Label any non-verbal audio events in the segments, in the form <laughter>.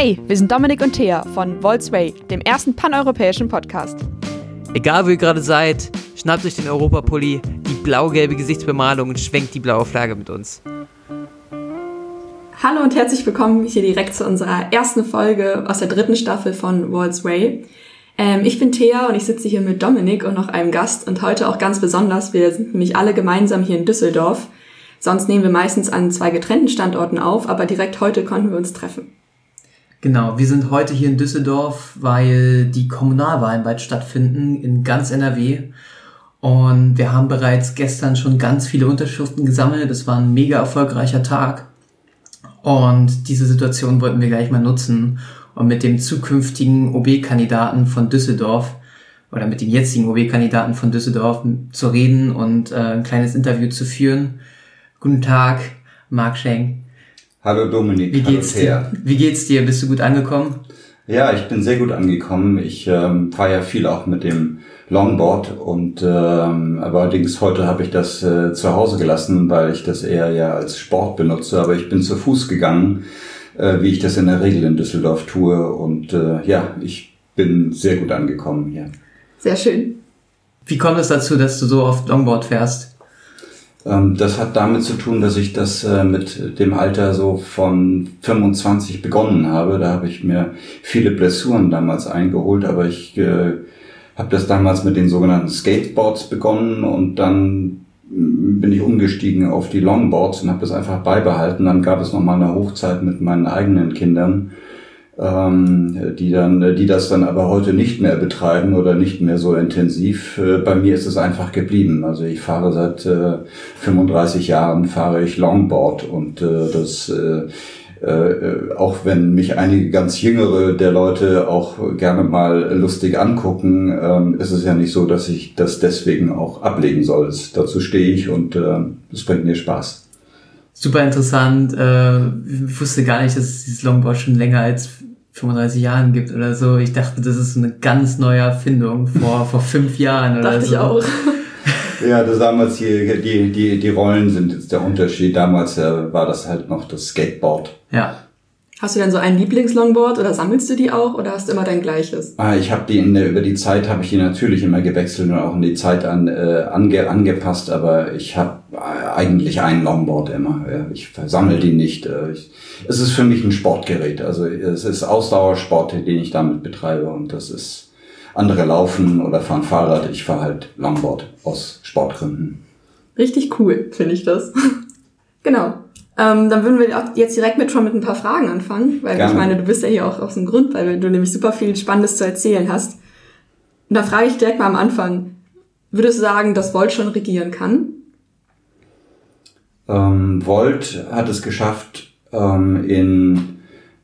Hey, wir sind Dominik und Thea von Volksway, dem ersten paneuropäischen Podcast. Egal wo ihr gerade seid, schnappt euch den Europapulli, die blau-gelbe Gesichtsbemalung und schwenkt die blaue Flagge mit uns. Hallo und herzlich willkommen hier direkt zu unserer ersten Folge aus der dritten Staffel von Walls Way. Ähm, ich bin Thea und ich sitze hier mit Dominik und noch einem Gast und heute auch ganz besonders. Wir sind nämlich alle gemeinsam hier in Düsseldorf. Sonst nehmen wir meistens an zwei getrennten Standorten auf, aber direkt heute konnten wir uns treffen. Genau, wir sind heute hier in Düsseldorf, weil die Kommunalwahlen bald stattfinden in ganz NRW. Und wir haben bereits gestern schon ganz viele Unterschriften gesammelt. Es war ein mega erfolgreicher Tag. Und diese Situation wollten wir gleich mal nutzen, um mit dem zukünftigen OB-Kandidaten von Düsseldorf oder mit dem jetzigen OB-Kandidaten von Düsseldorf zu reden und äh, ein kleines Interview zu führen. Guten Tag, Marc Schenk. Hallo Dominik. Wie geht's dir? Wie geht's dir? Bist du gut angekommen? Ja, ich bin sehr gut angekommen. Ich ähm, fahre ja viel auch mit dem Longboard und ähm, aber allerdings heute habe ich das äh, zu Hause gelassen, weil ich das eher ja als Sport benutze. Aber ich bin zu Fuß gegangen, äh, wie ich das in der Regel in Düsseldorf tue. Und äh, ja, ich bin sehr gut angekommen hier. Sehr schön. Wie kommt es dazu, dass du so oft Longboard fährst? Ähm, das hat damit zu tun, dass ich das äh, mit dem Alter so von 25 begonnen habe. Da habe ich mir viele Blessuren damals eingeholt, aber ich äh, habe das damals mit den sogenannten Skateboards begonnen und dann mm, bin ich umgestiegen auf die Longboards und habe das einfach beibehalten. Dann gab es noch mal eine Hochzeit mit meinen eigenen Kindern ähm, die dann, die das dann aber heute nicht mehr betreiben oder nicht mehr so intensiv. Äh, bei mir ist es einfach geblieben. Also ich fahre seit äh, 35 Jahren fahre ich Longboard und äh, das äh, äh, auch wenn mich einige ganz jüngere der Leute auch gerne mal lustig angucken, äh, ist es ja nicht so, dass ich das deswegen auch ablegen soll. Das, dazu stehe ich und äh, das bringt mir Spaß. Super interessant. Äh, ich wusste gar nicht, dass es dieses Longboard schon länger als 35 Jahren gibt oder so. Ich dachte, das ist eine ganz neue Erfindung vor, <laughs> vor fünf Jahren oder dachte so. Dachte ich auch. Ja, das damals hier, die, die, die Rollen sind jetzt der Unterschied. Damals äh, war das halt noch das Skateboard. Ja. Hast du denn so ein Lieblingslongboard oder sammelst du die auch oder hast du immer dein gleiches? Ah, ich habe die in der, über die Zeit habe ich die natürlich immer gewechselt und auch in die Zeit an, äh, ange, angepasst, aber ich habe äh, eigentlich ein Longboard immer. Ja. Ich sammle die nicht. Äh, ich, es ist für mich ein Sportgerät. Also es ist Ausdauersport, den ich damit betreibe und das ist andere laufen oder fahren Fahrrad. Ich fahre halt Longboard aus Sportgründen. Richtig cool, finde ich das. <laughs> genau. Ähm, dann würden wir jetzt direkt mit schon mit ein paar Fragen anfangen, weil Gerne. ich meine, du bist ja hier auch aus dem Grund, weil du nämlich super viel Spannendes zu erzählen hast. Und da frage ich direkt mal am Anfang, würdest du sagen, dass Volt schon regieren kann? Ähm, Volt hat es geschafft, ähm, in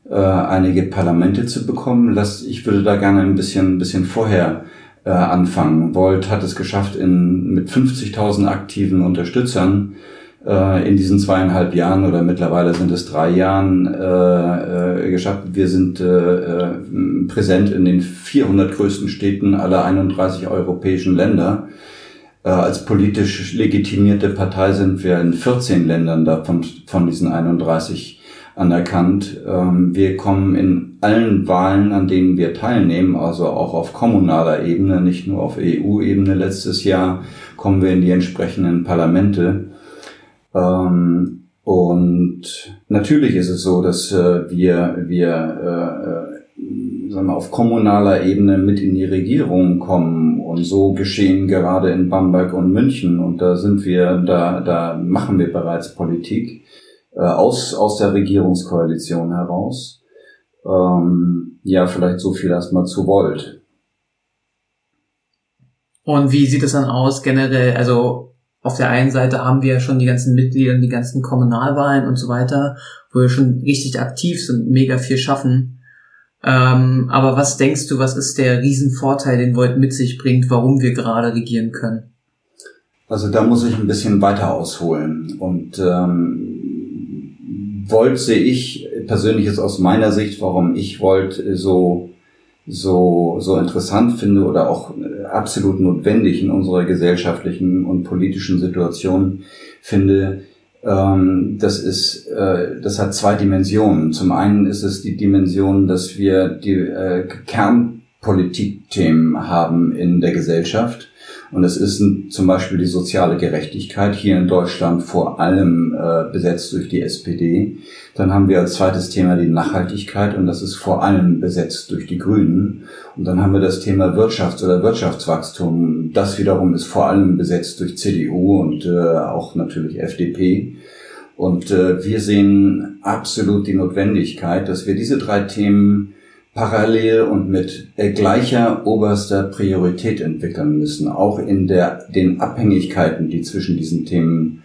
äh, einige Parlamente zu bekommen. Lass, ich würde da gerne ein bisschen, ein bisschen vorher äh, anfangen. Volt hat es geschafft, in, mit 50.000 aktiven Unterstützern äh, in diesen zweieinhalb Jahren oder mittlerweile sind es drei Jahren äh, äh, geschafft. Wir sind äh, äh, präsent in den 400 größten Städten aller 31 europäischen Länder. Äh, als politisch legitimierte Partei sind wir in 14 Ländern davon von diesen 31 anerkannt. Ähm, wir kommen in allen Wahlen, an denen wir teilnehmen, also auch auf kommunaler Ebene, nicht nur auf EU-Ebene letztes Jahr, kommen wir in die entsprechenden Parlamente. Ähm, und natürlich ist es so, dass äh, wir, wir äh, äh, sagen wir, auf kommunaler Ebene mit in die Regierung kommen. Und so geschehen gerade in Bamberg und München. Und da sind wir, da, da machen wir bereits Politik äh, aus, aus der Regierungskoalition heraus. Ähm, ja, vielleicht so viel erstmal zu Volt. Und wie sieht es dann aus generell? Also auf der einen Seite haben wir ja schon die ganzen Mitglieder, die ganzen Kommunalwahlen und so weiter, wo wir schon richtig aktiv sind, mega viel schaffen. Ähm, aber was denkst du, was ist der Riesenvorteil, den Volt mit sich bringt, warum wir gerade regieren können? Also da muss ich ein bisschen weiter ausholen. Und ähm, Volt sehe ich persönlich jetzt aus meiner Sicht, warum ich Volt so so, so interessant finde oder auch äh, absolut notwendig in unserer gesellschaftlichen und politischen Situation finde, Ähm, das ist, äh, das hat zwei Dimensionen. Zum einen ist es die Dimension, dass wir die äh, Kernpolitikthemen haben in der Gesellschaft. Und es ist zum Beispiel die soziale Gerechtigkeit hier in Deutschland vor allem äh, besetzt durch die SPD. Dann haben wir als zweites Thema die Nachhaltigkeit und das ist vor allem besetzt durch die Grünen. Und dann haben wir das Thema Wirtschafts- oder Wirtschaftswachstum. Das wiederum ist vor allem besetzt durch CDU und äh, auch natürlich FDP. Und äh, wir sehen absolut die Notwendigkeit, dass wir diese drei Themen parallel und mit äh, gleicher oberster Priorität entwickeln müssen, auch in der, den Abhängigkeiten, die zwischen diesen Themen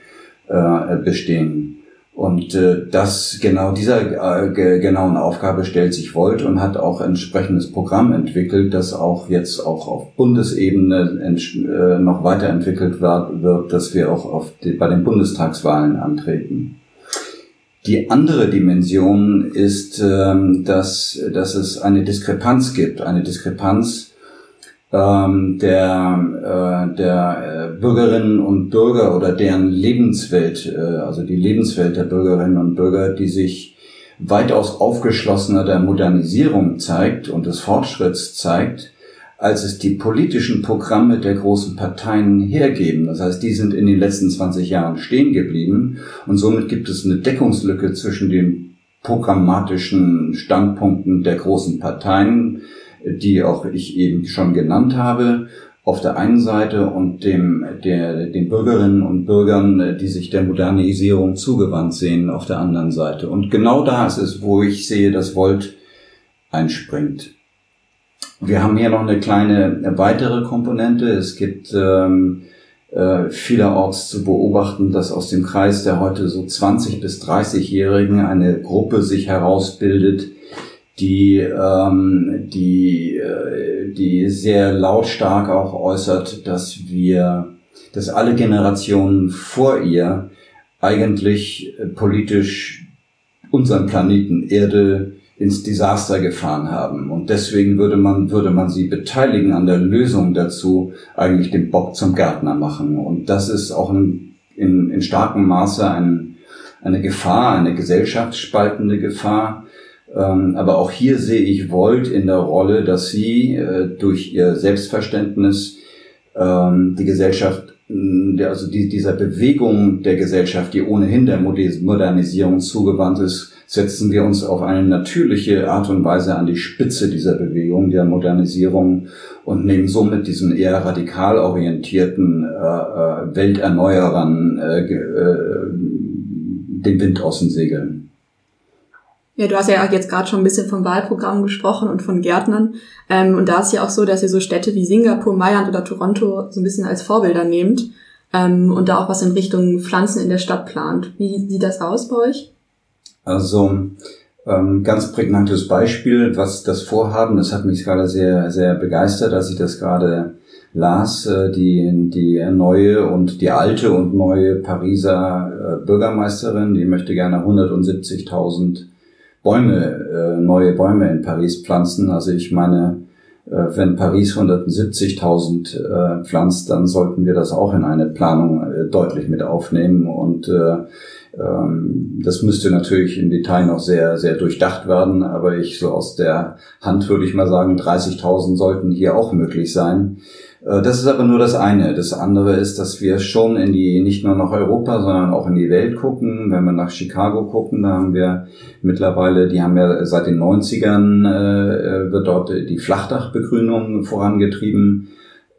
äh, bestehen. Und äh, das genau dieser äh, genauen Aufgabe stellt sich Volt und hat auch entsprechendes Programm entwickelt, das auch jetzt auch auf Bundesebene äh, noch weiterentwickelt wird, wird, dass wir auch auf die, bei den Bundestagswahlen antreten. Die andere Dimension ist, ähm, dass, dass es eine Diskrepanz gibt, eine Diskrepanz ähm, der, äh, der äh, Bürgerinnen und Bürger oder deren Lebenswelt, äh, also die Lebenswelt der Bürgerinnen und Bürger, die sich weitaus aufgeschlossener der Modernisierung zeigt und des Fortschritts zeigt, als es die politischen Programme der großen Parteien hergeben. Das heißt, die sind in den letzten 20 Jahren stehen geblieben und somit gibt es eine Deckungslücke zwischen den programmatischen Standpunkten der großen Parteien, die auch ich eben schon genannt habe, auf der einen Seite und dem, der, den Bürgerinnen und Bürgern, die sich der Modernisierung zugewandt sehen, auf der anderen Seite. Und genau da ist es, wo ich sehe, dass Volt einspringt. Wir haben hier noch eine kleine weitere Komponente. Es gibt ähm, äh, vielerorts zu beobachten, dass aus dem Kreis der heute so 20 bis 30-Jährigen eine Gruppe sich herausbildet, die, ähm, die, äh, die sehr lautstark auch äußert, dass wir, dass alle Generationen vor ihr eigentlich äh, politisch unseren Planeten Erde ins Desaster gefahren haben. Und deswegen würde man, würde man sie beteiligen an der Lösung dazu, eigentlich den Bock zum Gärtner machen. Und das ist auch in, in, in starkem Maße ein, eine Gefahr, eine gesellschaftsspaltende Gefahr. Ähm, aber auch hier sehe ich Volt in der Rolle, dass sie äh, durch ihr Selbstverständnis ähm, die Gesellschaft also die, dieser Bewegung der Gesellschaft, die ohnehin der Modernisierung zugewandt ist, setzen wir uns auf eine natürliche Art und Weise an die Spitze dieser Bewegung, der Modernisierung und nehmen somit diesen eher radikal orientierten äh, äh, Welterneuerern äh, äh, den Wind aus den Segeln. Ja, du hast ja jetzt gerade schon ein bisschen vom Wahlprogramm gesprochen und von Gärtnern. Ähm, und da ist ja auch so, dass ihr so Städte wie Singapur, Mailand oder Toronto so ein bisschen als Vorbilder nehmt ähm, und da auch was in Richtung Pflanzen in der Stadt plant. Wie sieht das aus bei euch? Also ähm, ganz prägnantes Beispiel, was das Vorhaben, das hat mich gerade sehr, sehr begeistert, als ich das gerade las, äh, die, die neue und die alte und neue Pariser äh, Bürgermeisterin, die möchte gerne 170.000 Bäume, äh, neue Bäume in Paris pflanzen. Also ich meine, äh, wenn Paris 170.000 äh, pflanzt, dann sollten wir das auch in eine Planung äh, deutlich mit aufnehmen und das müsste natürlich im Detail noch sehr, sehr durchdacht werden, aber ich so aus der Hand würde ich mal sagen, 30.000 sollten hier auch möglich sein. Äh, das ist aber nur das eine. Das andere ist, dass wir schon in die, nicht nur nach Europa, sondern auch in die Welt gucken. Wenn wir nach Chicago gucken, da haben wir mittlerweile, die haben ja seit den 90ern, äh, wird dort die Flachdachbegrünung vorangetrieben.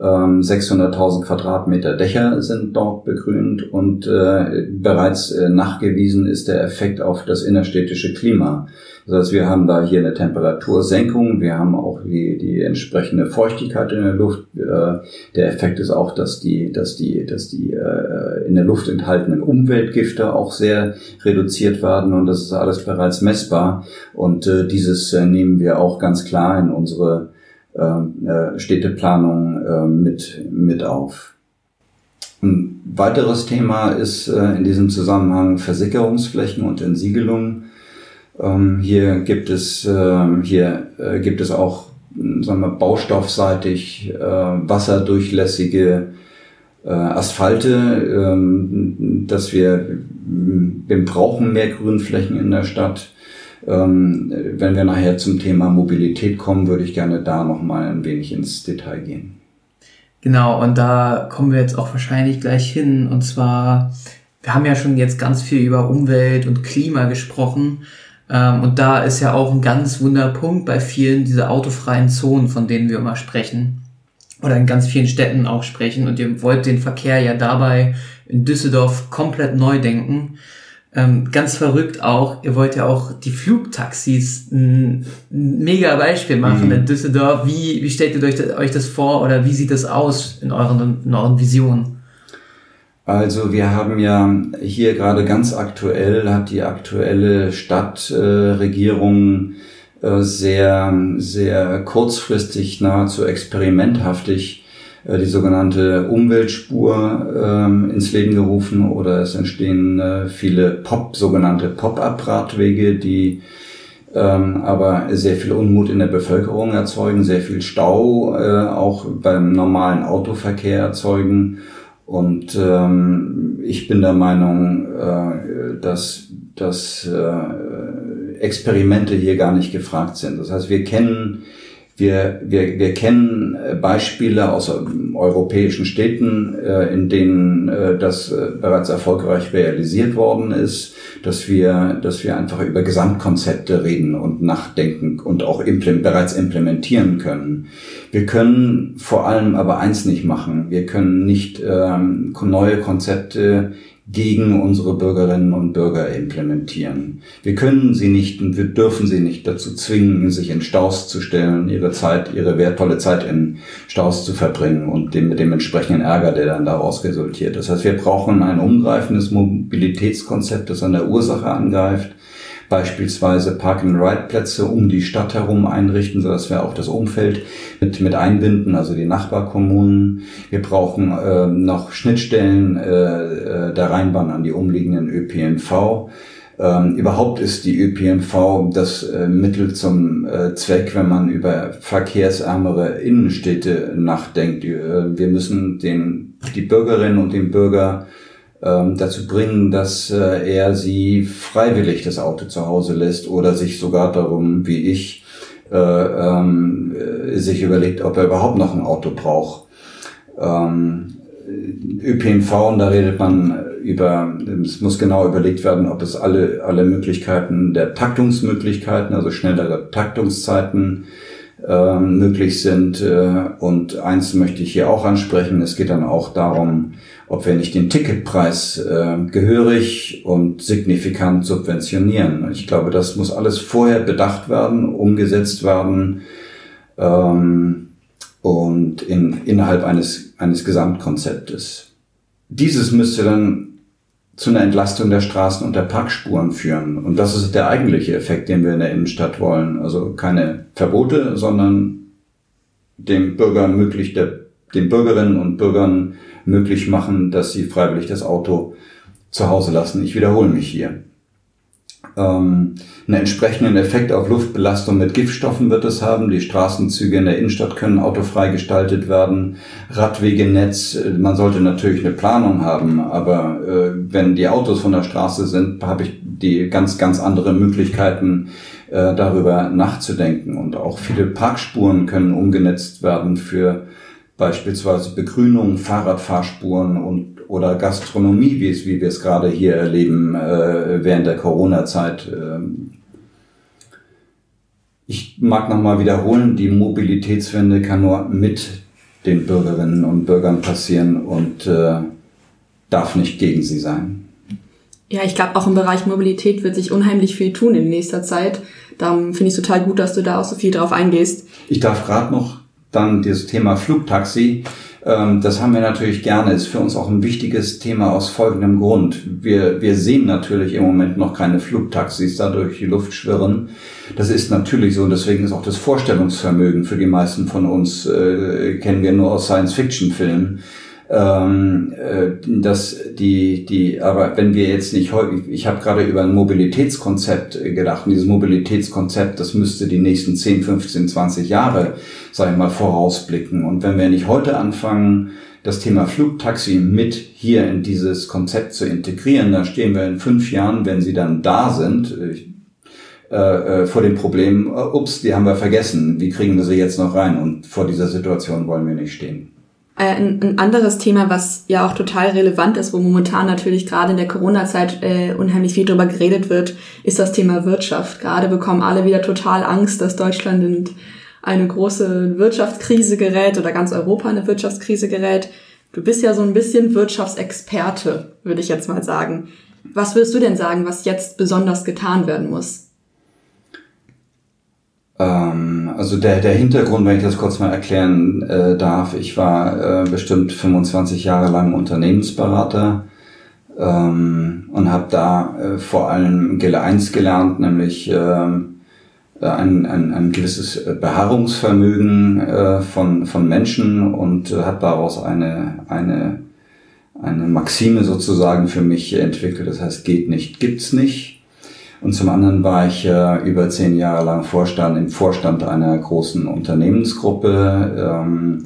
600.000 ähm, Quadratmeter Dächer sind dort begrünt und äh, bereits äh, nachgewiesen ist der Effekt auf das innerstädtische Klima. Das heißt, wir haben da hier eine Temperatursenkung, wir haben auch die, die entsprechende Feuchtigkeit in der Luft. Äh, der Effekt ist auch, dass die, dass die, dass die äh, in der Luft enthaltenen Umweltgifte auch sehr reduziert werden und das ist alles bereits messbar. Und äh, dieses äh, nehmen wir auch ganz klar in unsere äh, Städteplanung äh, mit, mit auf. Ein weiteres Thema ist äh, in diesem Zusammenhang Versickerungsflächen und Entsiegelung. Ähm, hier gibt es, ähm, hier gibt es auch sagen wir, baustoffseitig wasserdurchlässige Asphalte, dass wir wir brauchen mehr Grünflächen in der Stadt. Ähm, wenn wir nachher zum Thema Mobilität kommen, würde ich gerne da nochmal ein wenig ins Detail gehen. Genau, und da kommen wir jetzt auch wahrscheinlich gleich hin. Und zwar, wir haben ja schon jetzt ganz viel über Umwelt und Klima gesprochen. Ähm, und da ist ja auch ein ganz wunder Punkt bei vielen diese autofreien Zonen, von denen wir immer sprechen. Oder in ganz vielen Städten auch sprechen. Und ihr wollt den Verkehr ja dabei in Düsseldorf komplett neu denken. Ähm, ganz verrückt auch, ihr wollt ja auch die Flugtaxis ein, mega Beispiel machen mhm. in Düsseldorf. Wie, wie stellt ihr euch das, euch das vor oder wie sieht das aus in euren, in euren Visionen? Also wir haben ja hier gerade ganz aktuell, hat die aktuelle Stadtregierung äh, sehr, sehr kurzfristig, nahezu experimenthaftig äh, die sogenannte Umweltspur ähm, ins Leben gerufen oder es entstehen äh, viele Pop, sogenannte Pop-up-Radwege, die ähm, aber sehr viel Unmut in der Bevölkerung erzeugen, sehr viel Stau äh, auch beim normalen Autoverkehr erzeugen. Und ähm, ich bin der Meinung, äh, dass, dass äh, Experimente hier gar nicht gefragt sind. Das heißt, wir kennen wir, wir, wir kennen äh, Beispiele aus ähm, europäischen Städten, äh, in denen äh, das bereits erfolgreich realisiert worden ist, dass wir, dass wir einfach über Gesamtkonzepte reden und nachdenken und auch bereits implementieren können. Wir können vor allem aber eins nicht machen. Wir können nicht ähm, neue Konzepte gegen unsere Bürgerinnen und Bürger implementieren. Wir können sie nicht und wir dürfen sie nicht dazu zwingen, sich in Staus zu stellen, ihre Zeit, ihre wertvolle Zeit in Staus zu verbringen und dem, mit dem entsprechenden Ärger, der dann daraus resultiert. Das heißt, wir brauchen ein umgreifendes Mobilitätskonzept, das an der Ursache angreift beispielsweise Park-and-Ride-Plätze um die Stadt herum einrichten, sodass wir auch das Umfeld mit, mit einbinden, also die Nachbarkommunen. Wir brauchen äh, noch Schnittstellen äh, äh der Rheinbahn an die umliegenden ÖPNV. Ähm, überhaupt ist die ÖPNV das äh, Mittel zum äh, Zweck, wenn man über verkehrsärmere Innenstädte nachdenkt. Äh, wir müssen den, die Bürgerinnen und den Bürger ähm, dazu bringen, dass äh, er sie freiwillig das Auto zu Hause lässt oder sich sogar darum, wie ich, äh, ähm, äh, sich überlegt, ob er überhaupt noch ein Auto braucht. Ähm, ÖPNV, und da redet man über, es muss genau überlegt werden, ob es alle, alle Möglichkeiten der Taktungsmöglichkeiten, also schnellere Taktungszeiten äh, möglich sind. Äh, und eins möchte ich hier auch ansprechen, es geht dann auch darum, ob wir nicht den Ticketpreis äh, gehörig und signifikant subventionieren. Ich glaube, das muss alles vorher bedacht werden, umgesetzt werden ähm, und in, innerhalb eines, eines Gesamtkonzeptes. Dieses müsste dann zu einer Entlastung der Straßen und der Parkspuren führen. Und das ist der eigentliche Effekt, den wir in der Innenstadt wollen. Also keine Verbote, sondern dem Bürger möglich, der, den Bürgerinnen und Bürgern möglich machen, dass sie freiwillig das Auto zu Hause lassen. Ich wiederhole mich hier. Ähm, einen entsprechenden Effekt auf Luftbelastung mit Giftstoffen wird es haben. Die Straßenzüge in der Innenstadt können autofrei gestaltet werden. Radwegenetz, äh, man sollte natürlich eine Planung haben, aber äh, wenn die Autos von der Straße sind, habe ich die ganz, ganz andere Möglichkeiten, äh, darüber nachzudenken. Und auch viele Parkspuren können umgenetzt werden für beispielsweise Begrünung, Fahrradfahrspuren und oder Gastronomie, wie es wie wir es gerade hier erleben äh, während der Corona-Zeit. Ähm. ich mag nochmal wiederholen, die Mobilitätswende kann nur mit den Bürgerinnen und Bürgern passieren und äh, darf nicht gegen sie sein. Ja, ich glaube, auch im Bereich Mobilität wird sich unheimlich viel tun in nächster Zeit. Darum finde ich es total gut, dass du da auch so viel drauf eingehst. Ich darf gerade noch dann das Thema Flugtaxi. Ähm, das haben wir natürlich gerne, ist für uns auch ein wichtiges Thema aus folgendem Grund. Wir, wir sehen natürlich im Moment noch keine Flugtaxis da durch die Luft schwirren. Das ist natürlich so und deswegen ist auch das Vorstellungsvermögen für die meisten von uns, äh, kennen wir nur aus Science-Fiction-Filmen ähm, äh, dass die, die, aber wenn wir jetzt nicht häufig, ich habe gerade über ein Mobilitätskonzept gedacht, und dieses Mobilitätskonzept, das müsste die nächsten 10, 15, 20 Jahre, sage ich mal, vorausblicken. Und wenn wir nicht heute anfangen, das Thema Flugtaxi mit hier in dieses Konzept zu integrieren, dann stehen wir in fünf Jahren, wenn sie dann da sind, äh, äh, vor dem Problem, äh, ups, die haben wir vergessen, wie kriegen wir sie jetzt noch rein? Und vor dieser Situation wollen wir nicht stehen. Äh, ein, ein anderes Thema, was ja auch total relevant ist, wo momentan natürlich gerade in der Corona-Zeit äh, unheimlich viel drüber geredet wird, ist das Thema Wirtschaft. Gerade bekommen alle wieder total Angst, dass Deutschland in eine große Wirtschaftskrise gerät oder ganz Europa in eine Wirtschaftskrise gerät. Du bist ja so ein bisschen Wirtschaftsexperte, würde ich jetzt mal sagen. Was würdest du denn sagen, was jetzt besonders getan werden muss? Ähm, also der, der Hintergrund, wenn ich das kurz mal erklären äh, darf, ich war äh, bestimmt 25 Jahre lang Unternehmensberater ähm, und habe da äh, vor allem eins gelernt, nämlich ähm, äh, ein, ein, ein gewisses Beharrungsvermögen äh, von, von Menschen und äh, habe daraus eine, eine, eine Maxime sozusagen für mich entwickelt. Das heißt, geht nicht, gibt's nicht. Und zum anderen war ich äh, über zehn Jahre lang Vorstand im Vorstand einer großen Unternehmensgruppe ähm,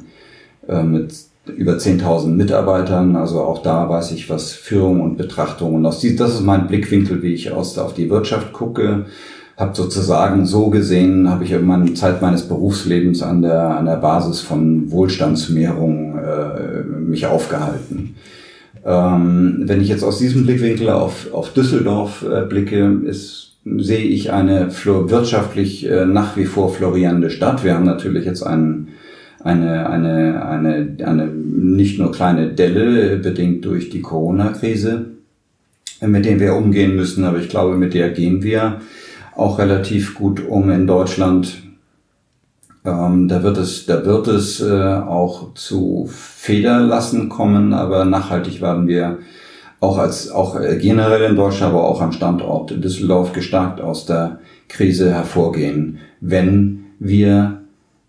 äh, mit über 10.000 Mitarbeitern. Also auch da weiß ich, was Führung und Betrachtung und aus das ist mein Blickwinkel, wie ich aus auf die Wirtschaft gucke. Hab sozusagen so gesehen, habe ich in meiner Zeit meines Berufslebens an der an der Basis von Wohlstandsmehrung äh, mich aufgehalten. Ähm, wenn ich jetzt aus diesem Blickwinkel auf, auf Düsseldorf äh, blicke, ist, sehe ich eine wirtschaftlich äh, nach wie vor florierende Stadt. Wir haben natürlich jetzt einen, eine, eine, eine, eine nicht nur kleine Delle, bedingt durch die Corona-Krise, mit der wir umgehen müssen, aber ich glaube, mit der gehen wir auch relativ gut um in Deutschland. Ähm, da wird es, da wird es äh, auch zu Federlassen kommen, aber nachhaltig werden wir auch als auch äh, generell in Deutschland, aber auch am Standort Düsseldorf gestärkt aus der Krise hervorgehen, wenn wir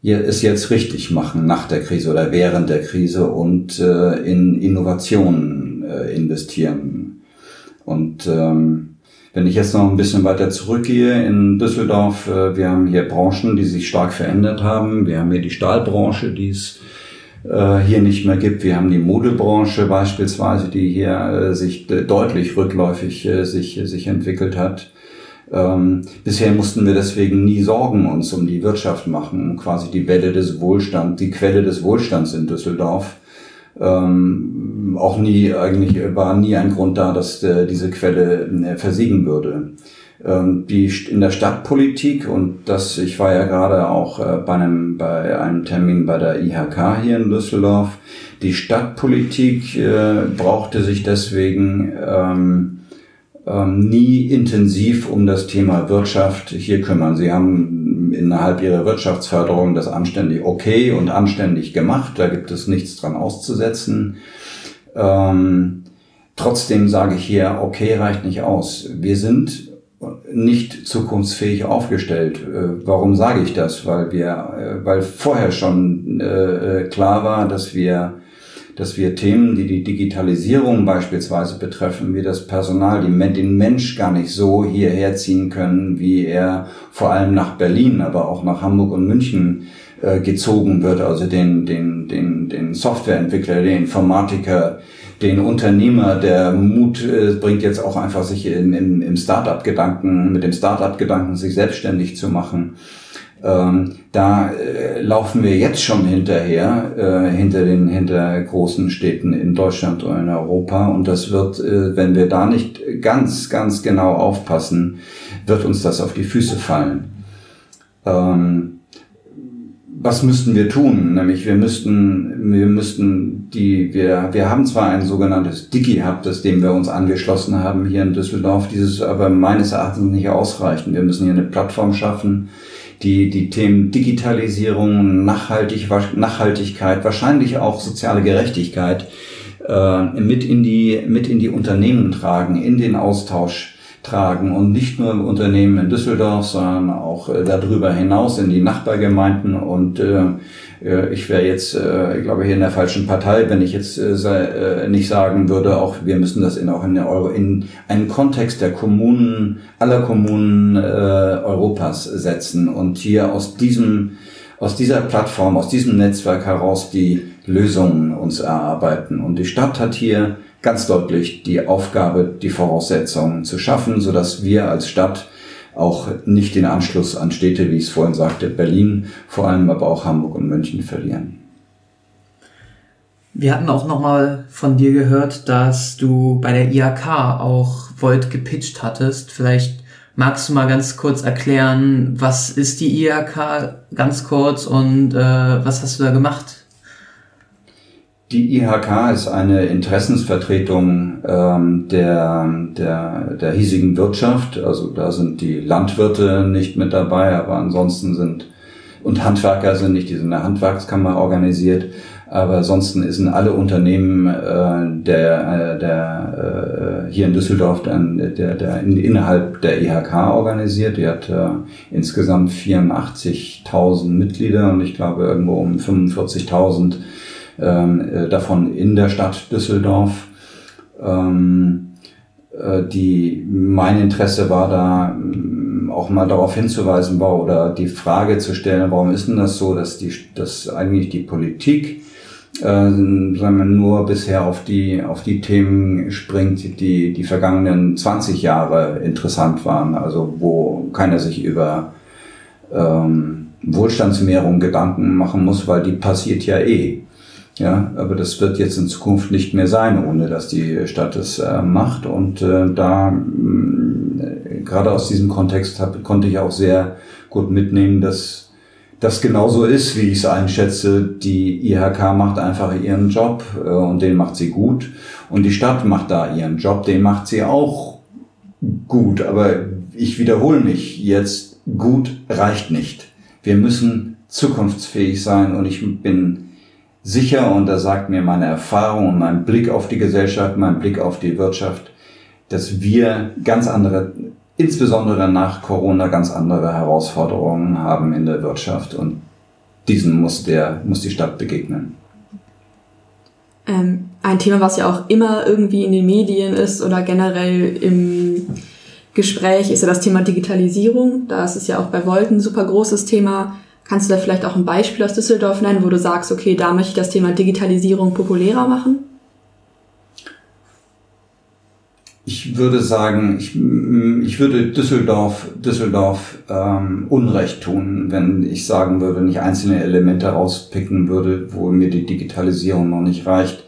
es jetzt richtig machen nach der Krise oder während der Krise und äh, in Innovationen äh, investieren. Und ähm, wenn ich jetzt noch ein bisschen weiter zurückgehe in Düsseldorf, äh, wir haben hier Branchen, die sich stark verändert haben. Wir haben hier die Stahlbranche, die es äh, hier nicht mehr gibt. Wir haben die Modebranche beispielsweise, die hier äh, sich deutlich rückläufig sich, sich entwickelt hat. Ähm, bisher mussten wir deswegen nie Sorgen uns um die Wirtschaft machen, quasi die Welle des Wohlstands, die Quelle des Wohlstands in Düsseldorf ähm, auch nie, eigentlich war nie ein Grund da, dass äh, diese Quelle äh, versiegen würde. Ähm, die in der Stadtpolitik und das, ich war ja gerade auch äh, bei einem, bei einem Termin bei der IHK hier in Düsseldorf. Die Stadtpolitik äh, brauchte sich deswegen ähm, ähm, nie intensiv um das Thema Wirtschaft hier kümmern. Sie haben innerhalb ihrer Wirtschaftsförderung das anständig okay und anständig gemacht. Da gibt es nichts dran auszusetzen. Ähm, trotzdem sage ich hier, okay reicht nicht aus. Wir sind nicht zukunftsfähig aufgestellt. Äh, warum sage ich das? Weil wir, äh, weil vorher schon äh, klar war, dass wir dass wir Themen, die die Digitalisierung beispielsweise betreffen, wie das Personal, die, den Mensch gar nicht so hierher ziehen können, wie er vor allem nach Berlin, aber auch nach Hamburg und München äh, gezogen wird, also den, den, den, den Softwareentwickler, den Informatiker, den Unternehmer, der Mut äh, bringt jetzt auch einfach sich in, in, im Startup-Gedanken, mit dem Startup-Gedanken sich selbstständig zu machen. Ähm, da äh, laufen wir jetzt schon hinterher, äh, hinter den hinter großen Städten in Deutschland und in Europa. Und das wird, äh, wenn wir da nicht ganz, ganz genau aufpassen, wird uns das auf die Füße fallen. Ähm, was müssten wir tun? Nämlich wir müssten, wir müssten die, wir, wir haben zwar ein sogenanntes Digi-Hub, das dem wir uns angeschlossen haben hier in Düsseldorf, dieses aber meines Erachtens nicht ausreichen. Wir müssen hier eine Plattform schaffen, die, die Themen Digitalisierung, Nachhaltig, Nachhaltigkeit, wahrscheinlich auch soziale Gerechtigkeit äh, mit, in die, mit in die Unternehmen tragen, in den Austausch tragen und nicht nur Unternehmen in Düsseldorf, sondern auch äh, darüber hinaus in die Nachbargemeinden und äh, ich wäre jetzt, äh, ich glaube, hier in der falschen Partei, wenn ich jetzt äh, nicht sagen würde, auch wir müssen das in, auch in, Euro, in einen Kontext der Kommunen, aller Kommunen äh, Europas setzen und hier aus diesem aus dieser Plattform, aus diesem Netzwerk heraus die Lösungen uns erarbeiten. Und die Stadt hat hier ganz deutlich die Aufgabe, die Voraussetzungen zu schaffen, so dass wir als Stadt auch nicht den Anschluss an Städte, wie ich es vorhin sagte, Berlin, vor allem aber auch Hamburg und München verlieren. Wir hatten auch nochmal von dir gehört, dass du bei der IHK auch Volt gepitcht hattest. Vielleicht magst du mal ganz kurz erklären, was ist die IHK ganz kurz und äh, was hast du da gemacht? Die IHK ist eine Interessensvertretung ähm, der, der, der hiesigen Wirtschaft. Also da sind die Landwirte nicht mit dabei, aber ansonsten sind und Handwerker sind nicht, die sind in der Handwerkskammer organisiert. Aber ansonsten sind alle Unternehmen äh, der, äh, der äh, hier in Düsseldorf dann der, der in, innerhalb der IHK organisiert. Die hat äh, insgesamt 84.000 Mitglieder und ich glaube irgendwo um 45.000 ähm, äh, davon in der Stadt Düsseldorf. Ähm, äh, die, mein Interesse war da ähm, auch mal darauf hinzuweisen war oder die Frage zu stellen, warum ist denn das so, dass die, dass eigentlich die Politik äh, sagen wir, nur bisher auf die, auf die Themen springt, die die vergangenen 20 Jahre interessant waren, also wo keiner sich über ähm, Wohlstandsmehrung Gedanken machen muss, weil die passiert ja eh. Ja, aber das wird jetzt in Zukunft nicht mehr sein, ohne dass die Stadt es äh, macht. Und äh, da, mh, mm, gerade aus diesem Kontext hab, konnte ich auch sehr gut mitnehmen, dass das genauso ist, wie ich es einschätze. Die IHK macht einfach ihren Job äh, und den macht sie gut. Und die Stadt macht da ihren Job, den macht sie auch gut. Aber ich wiederhole mich jetzt, gut reicht nicht. Wir müssen zukunftsfähig sein und ich bin sicher und da sagt mir meine Erfahrung und mein Blick auf die Gesellschaft, mein Blick auf die Wirtschaft, dass wir ganz andere, insbesondere nach Corona, ganz andere Herausforderungen haben in der Wirtschaft und diesen muss der, muss die Stadt begegnen. Ähm, ein Thema, was ja auch immer irgendwie in den Medien ist oder generell im Gespräch, ist ja das Thema Digitalisierung. Da ist es ja auch bei Volt ein super großes Thema. Kannst du da vielleicht auch ein Beispiel aus Düsseldorf nennen, wo du sagst, okay, da möchte ich das Thema Digitalisierung populärer machen? Ich würde sagen, ich, ich würde Düsseldorf, Düsseldorf ähm, Unrecht tun, wenn ich sagen würde, wenn ich einzelne Elemente rauspicken würde, wo mir die Digitalisierung noch nicht reicht,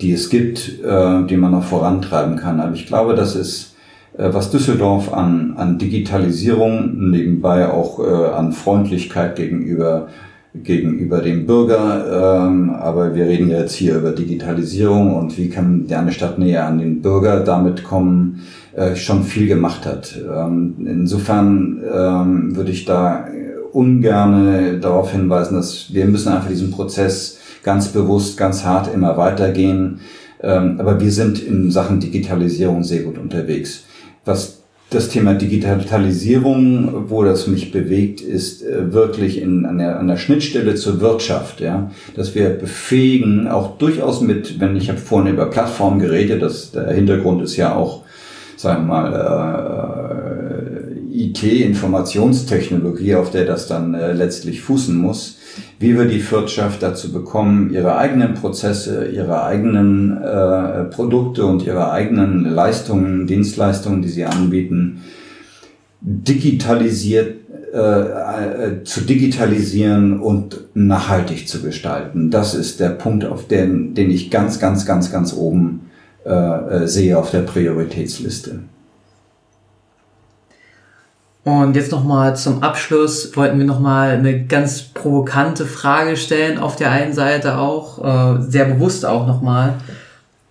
die es gibt, äh, die man noch vorantreiben kann. Aber ich glaube, das ist was Düsseldorf an, an Digitalisierung, nebenbei auch äh, an Freundlichkeit gegenüber gegenüber dem Bürger. Ähm, aber wir reden ja jetzt hier über Digitalisierung und wie kann eine Stadt näher an den Bürger damit kommen, äh, schon viel gemacht hat. Ähm, insofern ähm, würde ich da ungerne darauf hinweisen, dass wir müssen einfach diesen Prozess ganz bewusst, ganz hart immer weitergehen. Ähm, aber wir sind in Sachen Digitalisierung sehr gut unterwegs. Was das Thema Digitalisierung, wo das mich bewegt, ist äh, wirklich in, an, der, an der Schnittstelle zur Wirtschaft, ja, dass wir befähigen, auch durchaus mit, wenn ich habe vorhin über Plattformen geredet, das, der Hintergrund ist ja auch, sagen wir mal, äh, IT, Informationstechnologie, auf der das dann äh, letztlich fußen muss, wie wir die Wirtschaft dazu bekommen, ihre eigenen Prozesse, ihre eigenen äh, Produkte und ihre eigenen Leistungen, Dienstleistungen, die sie anbieten, digitalisiert äh, äh, zu digitalisieren und nachhaltig zu gestalten. Das ist der Punkt, auf den, den ich ganz, ganz, ganz, ganz oben äh, äh sehe auf der Prioritätsliste. Und jetzt nochmal zum Abschluss wollten wir nochmal eine ganz provokante Frage stellen, auf der einen Seite auch, äh, sehr bewusst auch nochmal.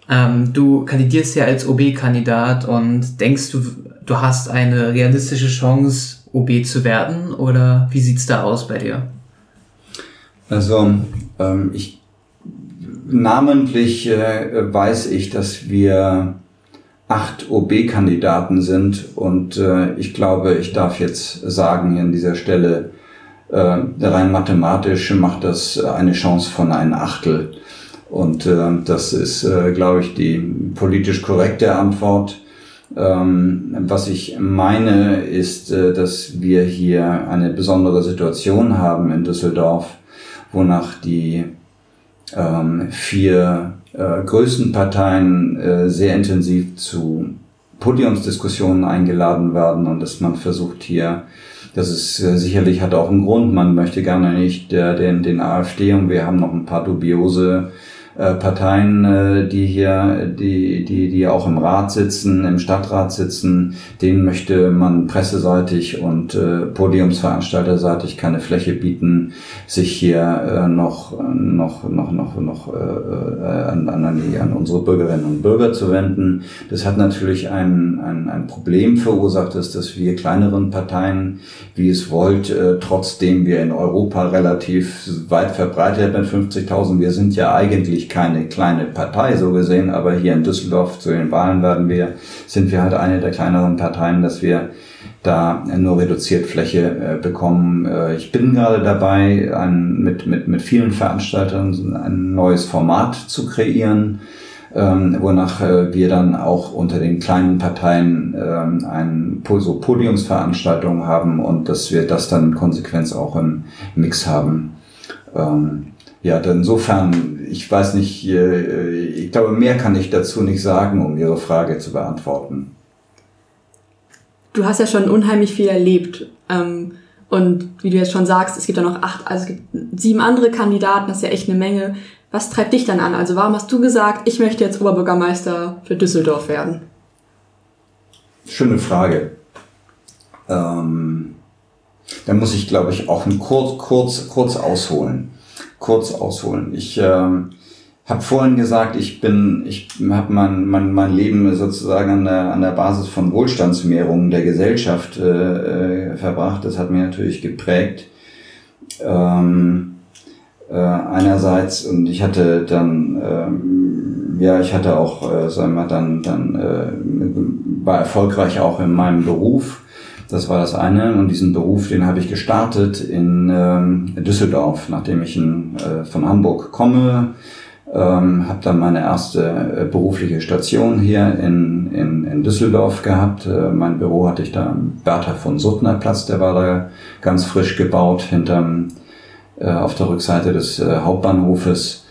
Ähm, du kandidierst ja als OB-Kandidat und denkst du, du hast eine realistische Chance, OB zu werden oder wie sieht's da aus bei dir? Also ähm, ich namentlich äh, weiß ich, dass wir acht OB-Kandidaten sind. Und äh, ich glaube, ich darf jetzt sagen hier an dieser Stelle, äh, rein mathematisch macht das eine Chance von ein Achtel. Und äh, das ist, äh, glaube ich, die politisch korrekte Antwort. Ähm, was ich meine, ist, äh, dass wir hier eine besondere Situation haben in Düsseldorf, wonach die ähm, vier äh, größten Parteien äh, sehr intensiv zu Podiumsdiskussionen eingeladen werden und dass man versucht hier, das ist äh, sicherlich hat auch einen Grund, man möchte gerne nicht der, den, den AfD und wir haben noch ein paar dubiose äh, Parteien, äh, die hier, die, die, die auch im Rat sitzen, im Stadtrat sitzen, denen möchte man presseseitig und äh, Podiumsveranstalterseitig keine Fläche bieten, sich hier äh, noch, noch, noch, noch, noch äh, an, an, die, an unsere Bürgerinnen und Bürger zu wenden. Das hat natürlich ein, ein, ein Problem verursacht, ist, dass wir kleineren Parteien, wie es wollt, äh, trotzdem wir in Europa relativ weit verbreitet mit 50.000, wir sind ja eigentlich natürlich keine kleine Partei so gesehen, aber hier in Düsseldorf zu den Wahlen werden wir, sind wir halt eine der kleineren Parteien, dass wir da nur reduziert Fläche äh, bekommen. Äh, ich bin gerade dabei, ein, mit, mit, mit vielen Veranstaltern ein neues Format zu kreieren, ähm, wonach äh, wir dann auch unter den kleinen Parteien ähm, ein, so Podiumsveranstaltungen haben und dass wir das dann in Konsequenz auch im Mix haben. Ähm, ja, insofern, ich weiß nicht, äh, ich glaube, mehr kann ich dazu nicht sagen, um Ihre Frage zu beantworten. Du hast ja schon unheimlich viel erlebt. Ähm, und wie du jetzt schon sagst, es gibt ja noch acht, also es gibt sieben andere Kandidaten, das ist ja echt eine Menge. Was treibt dich dann an? Also warum hast du gesagt, ich möchte jetzt Oberbürgermeister für Düsseldorf werden? Schöne Frage. Ähm, da muss ich, glaube ich, auch kurz, kurz, kurz ausholen kurz ausholen. Ich ähm, habe vorhin gesagt, ich bin, ich habe mein, mein, mein Leben sozusagen an der, an der Basis von Wohlstandsmehrungen der Gesellschaft äh, äh, verbracht. Das hat mir natürlich geprägt. Ähm, äh, einerseits und ich hatte dann ähm, ja ich hatte auch äh, sagen wir dann dann äh, war erfolgreich auch in meinem Beruf das war das eine. Und diesen Beruf, den habe ich gestartet in ähm, Düsseldorf, nachdem ich in, äh, von Hamburg komme. Ähm, habe dann meine erste äh, berufliche Station hier in, in, in Düsseldorf gehabt. Äh, mein Büro hatte ich da am Bertha von Suttner Platz, der war da ganz frisch gebaut, hinterm, äh, auf der Rückseite des äh, Hauptbahnhofes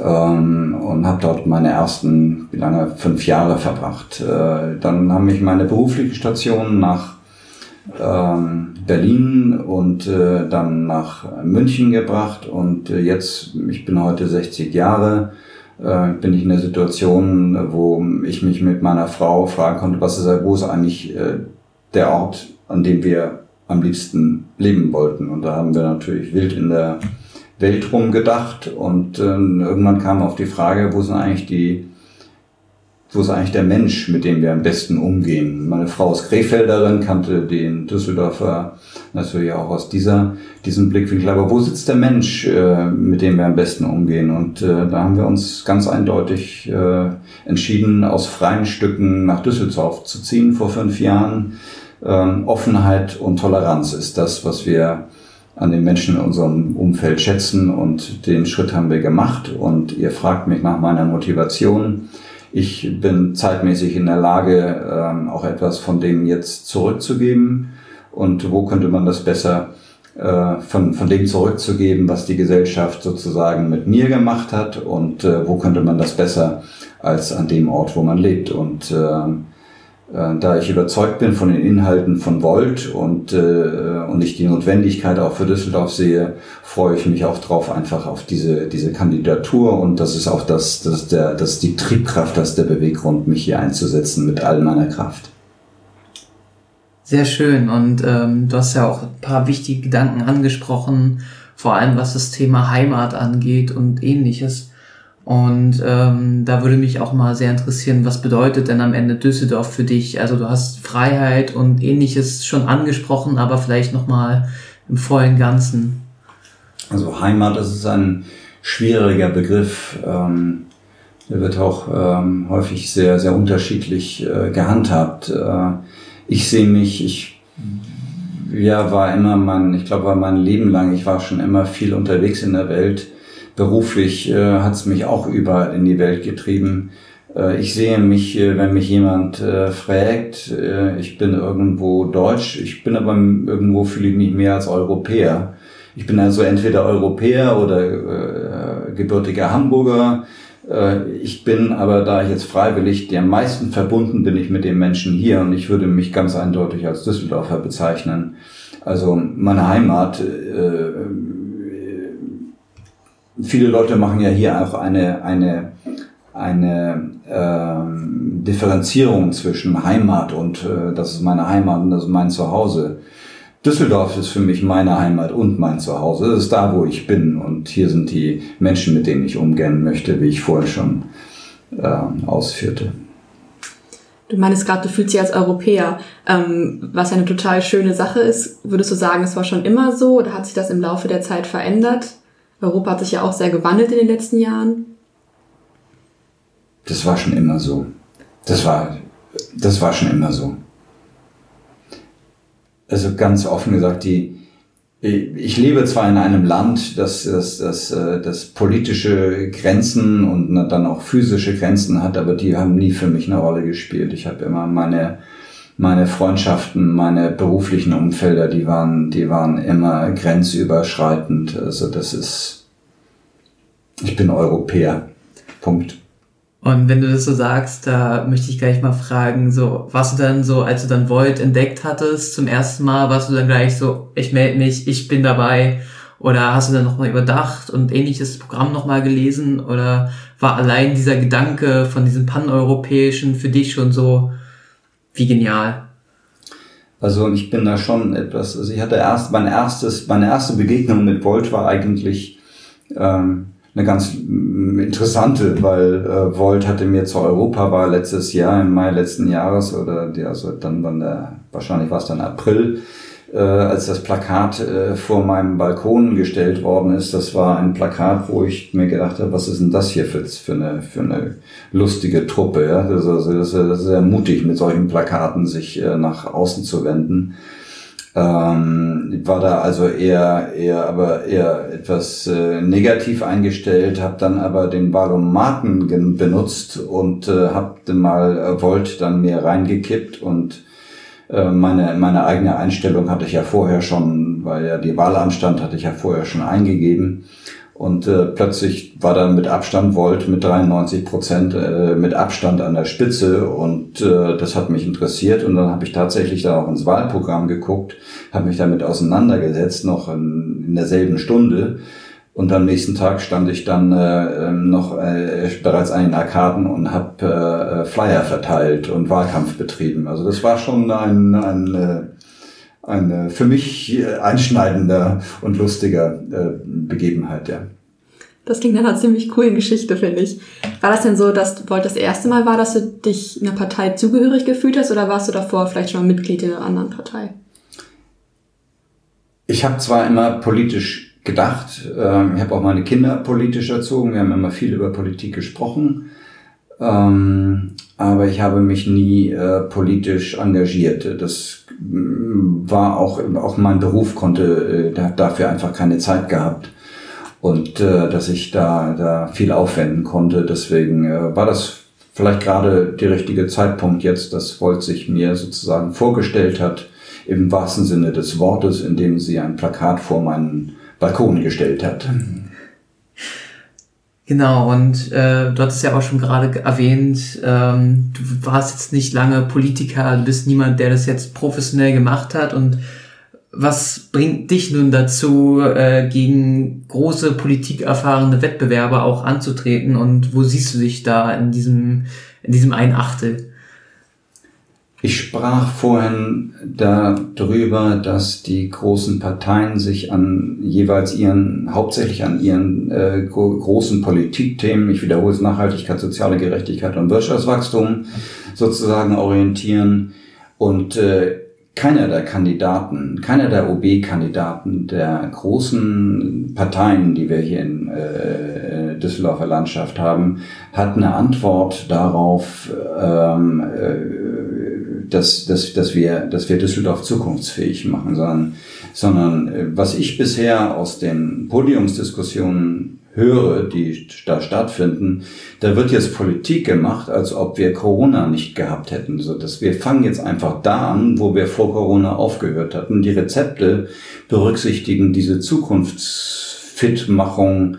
ähm, und habe dort meine ersten, wie lange, fünf Jahre verbracht. Äh, dann haben mich meine berufliche Station nach ähm, Berlin und äh, dann nach München gebracht und äh, jetzt, ich bin heute 60 Jahre, äh, bin ich in der Situation, wo ich mich mit meiner Frau fragen konnte, was ist, wo ist eigentlich äh, der Ort, an dem wir am liebsten leben wollten. Und da haben wir natürlich wild in der Welt rumgedacht und äh, irgendwann kam auf die Frage, wo sind eigentlich die wo ist eigentlich der Mensch, mit dem wir am besten umgehen. Meine Frau ist Krefelderin, kannte den Düsseldorfer natürlich auch aus dieser, diesem Blickwinkel. Aber wo sitzt der Mensch, äh, mit dem wir am besten umgehen? Und äh, da haben wir uns ganz eindeutig äh, entschieden, aus freien Stücken nach Düsseldorf zu ziehen vor fünf Jahren. Ähm, Offenheit und Toleranz ist das, was wir an den Menschen in unserem Umfeld schätzen und den Schritt haben wir gemacht. Und ihr fragt mich nach meiner Motivation ich bin zeitmäßig in der Lage, ähm, auch etwas von dem jetzt zurückzugeben. Und wo könnte man das besser äh, von, von dem zurückzugeben, was die Gesellschaft sozusagen mit mir gemacht hat? Und äh, wo könnte man das besser als an dem Ort, wo man lebt? Und äh, da ich überzeugt bin von den Inhalten von Volt und, äh, und ich die Notwendigkeit auch für Düsseldorf sehe, freue ich mich auch drauf, einfach auf diese, diese Kandidatur und das ist auch das, das, der, das die Triebkraft, das der Beweggrund, mich hier einzusetzen mit all meiner Kraft. Sehr schön und ähm, du hast ja auch ein paar wichtige Gedanken angesprochen, vor allem was das Thema Heimat angeht und ähnliches. Und ähm, da würde mich auch mal sehr interessieren, was bedeutet denn am Ende Düsseldorf für dich? Also du hast Freiheit und ähnliches schon angesprochen, aber vielleicht nochmal im vollen Ganzen. Also Heimat, das ist ein schwieriger Begriff. Ähm, der wird auch ähm, häufig sehr, sehr unterschiedlich äh, gehandhabt. Äh, ich sehe mich, ich ja, war immer mein, ich glaube, war mein Leben lang, ich war schon immer viel unterwegs in der Welt beruflich äh, hat es mich auch überall in die Welt getrieben. Äh, ich sehe mich, äh, wenn mich jemand äh, fragt, ich bin irgendwo deutsch, ich bin aber irgendwo fühle ich mich mehr als Europäer. Ich bin also entweder Europäer oder äh, gebürtiger Hamburger. Äh, ich bin aber, da ich jetzt freiwillig, der meisten verbunden bin ich mit den Menschen hier und ich würde mich ganz eindeutig als Düsseldorfer bezeichnen. Also meine Heimat, äh, viele Leute machen ja hier auch eine, eine, eine ähm, Differenzierung zwischen Heimat und äh, das ist meine Heimat und das ist mein Zuhause. Düsseldorf ist für mich meine Heimat und mein Zuhause. Das ist da, wo ich bin. Und hier sind die Menschen, mit denen ich umgehen möchte, wie ich vorher schon äh, ausführte. Du meinst gerade, du fühlst dich als Europäer, ähm, was eine total schöne Sache ist. Würdest du sagen, es war schon immer so oder hat sich das im Laufe der Zeit verändert? Europa hat sich ja auch sehr gewandelt in den letzten Jahren. Das war schon immer so. Das war, das war schon immer so also ganz offen gesagt, die, ich lebe zwar in einem Land, das, das, das, äh, das politische Grenzen und dann auch physische Grenzen hat, aber die haben nie für mich eine Rolle gespielt. Ich habe immer meine, meine Freundschaften, meine beruflichen Umfelder, die waren, die waren immer grenzüberschreitend. Also das ist, ich bin Europäer. Punkt. Und wenn du das so sagst, da möchte ich gleich mal fragen, so, warst du dann so, als du dann Void entdeckt hattest zum ersten Mal, warst du dann gleich so, ich melde mich, ich bin dabei? Oder hast du dann nochmal überdacht und ähnliches Programm nochmal gelesen? Oder war allein dieser Gedanke von diesem Paneuropäischen für dich schon so, wie genial? Also ich bin da schon etwas, also ich hatte erst, mein erstes, meine erste Begegnung mit Volt war eigentlich, ähm, eine ganz mm, interessante, weil äh, Volt hatte mir zur Europawahl letztes Jahr, im Mai letzten Jahres, oder die, also dann wann der, wahrscheinlich war es dann April, äh, als das Plakat äh, vor meinem Balkon gestellt worden ist, das war ein Plakat, wo ich mir gedacht habe, was ist denn das hier für, für, eine, für eine lustige Truppe? Ja? Das, ist, also, das ist sehr mutig, mit solchen Plakaten sich äh, nach außen zu wenden. Ähm, war da also eher, eher, aber eher etwas äh, negativ eingestellt, habe dann aber den Valomaten benutzt und äh, habe mal äh, Volt dann mehr reingekippt und meine, meine eigene Einstellung hatte ich ja vorher schon, weil ja die Wahl anstand, hatte ich ja vorher schon eingegeben. Und äh, plötzlich war dann mit Abstand Volt mit 93 Prozent äh, mit Abstand an der Spitze. Und äh, das hat mich interessiert. Und dann habe ich tatsächlich da auch ins Wahlprogramm geguckt, habe mich damit auseinandergesetzt, noch in, in derselben Stunde und am nächsten Tag stand ich dann äh, ähm, noch äh, bereits an den Arkaden und habe äh, Flyer verteilt und Wahlkampf betrieben. Also das war schon ein, ein äh, eine für mich einschneidender und lustiger äh, Begebenheit, ja. Das klingt nach einer ziemlich coolen Geschichte, finde ich. War das denn so, dass das erste Mal war, dass du dich einer Partei zugehörig gefühlt hast oder warst du davor vielleicht schon Mitglied in einer anderen Partei? Ich habe zwar immer politisch gedacht, äh, ich habe auch meine Kinder politisch erzogen, wir haben immer viel über Politik gesprochen, ähm, aber ich habe mich nie äh, politisch engagiert. Das mm, war auch, auch mein Beruf konnte, äh, hat dafür einfach keine Zeit gehabt. Und äh, dass ich da, da viel aufwenden konnte. Deswegen war das vielleicht gerade der richtige Zeitpunkt jetzt, dass Volt sich mir sozusagen vorgestellt hat, im wahrsten Sinne des Wortes, indem sie ein Plakat vor meinen Balkon gestellt hat. Genau, und äh, du hattest ja auch schon gerade erwähnt, ähm, du warst jetzt nicht lange Politiker, du bist niemand, der das jetzt professionell gemacht hat. Und was bringt dich nun dazu, äh, gegen große politikerfahrene Wettbewerber auch anzutreten? Und wo siehst du dich da in diesem, in diesem ein Achtel? Ich sprach vorhin darüber, dass die großen Parteien sich an jeweils ihren, hauptsächlich an ihren äh, großen Politikthemen, ich wiederhole es, Nachhaltigkeit, soziale Gerechtigkeit und Wirtschaftswachstum sozusagen orientieren. Und äh, keiner der Kandidaten, keiner der OB-Kandidaten der großen Parteien, die wir hier in äh, Düsseldorfer Landschaft haben, hat eine Antwort darauf, ähm, äh, dass, dass, dass, wir, dass wir Düsseldorf zukunftsfähig machen, sondern, sondern äh, was ich bisher aus den Podiumsdiskussionen höre, die da stattfinden, da wird jetzt Politik gemacht, als ob wir Corona nicht gehabt hätten. So, dass wir fangen jetzt einfach da an, wo wir vor Corona aufgehört hatten. Die Rezepte berücksichtigen diese Zukunftsfitmachung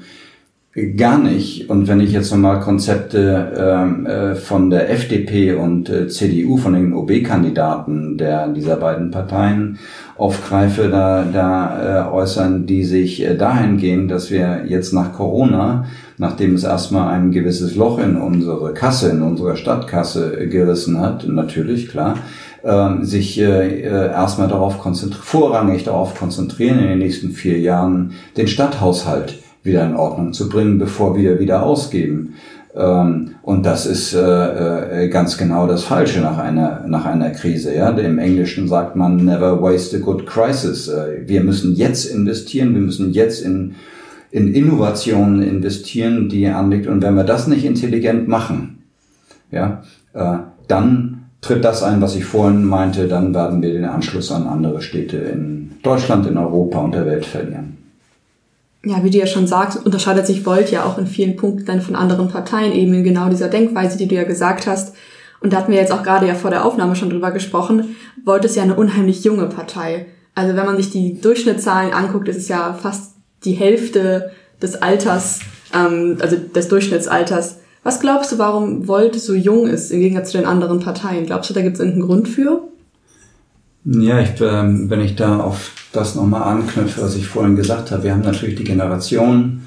Gar nicht. Und wenn ich jetzt nochmal Konzepte ähm, äh, von der FDP und äh, CDU, von den OB-Kandidaten der dieser beiden Parteien aufgreife, da, da äh, äußern die sich dahingehend, dass wir jetzt nach Corona, nachdem es erstmal ein gewisses Loch in unsere Kasse, in unserer Stadtkasse gerissen hat, natürlich, klar, äh, sich erstmal darauf konzentrieren, vorrangig darauf konzentrieren, in den nächsten vier Jahren den Stadthaushalt wieder in Ordnung zu bringen, bevor wir wieder ausgeben. Ähm, und das ist äh, äh, ganz genau das Falsche nach einer, nach einer Krise. Ja? Im Englischen sagt man never waste a good crisis. Äh, wir müssen jetzt investieren, wir müssen jetzt in, in Innovationen investieren, die anliegt. Und wenn wir das nicht intelligent machen, ja, dann tritt das ein, was ich vorhin meinte, dann werden wir den Anschluss an andere Städte in Deutschland, in Europa und der Welt verlieren ja, wie du ja schon sagst, unterscheidet sich Volt ja auch in vielen Punkten dann von anderen Parteien eben in genau dieser Denkweise, die du ja gesagt hast. Und da hatten wir jetzt auch gerade ja vor der Aufnahme schon drüber gesprochen. Volt ist ja eine unheimlich junge Partei. Also wenn man sich die Durchschnittszahlen anguckt, ist es ja fast die Hälfte des Alters, ähm, also des Durchschnittsalters. Was glaubst du, warum Volt so jung ist im Gegensatz zu den anderen Parteien? Glaubst du, da gibt es irgendeinen Grund für? Ja, ich, ähm, wenn ich da auf das nochmal anknüpfe, was ich vorhin gesagt habe, wir haben natürlich die Generation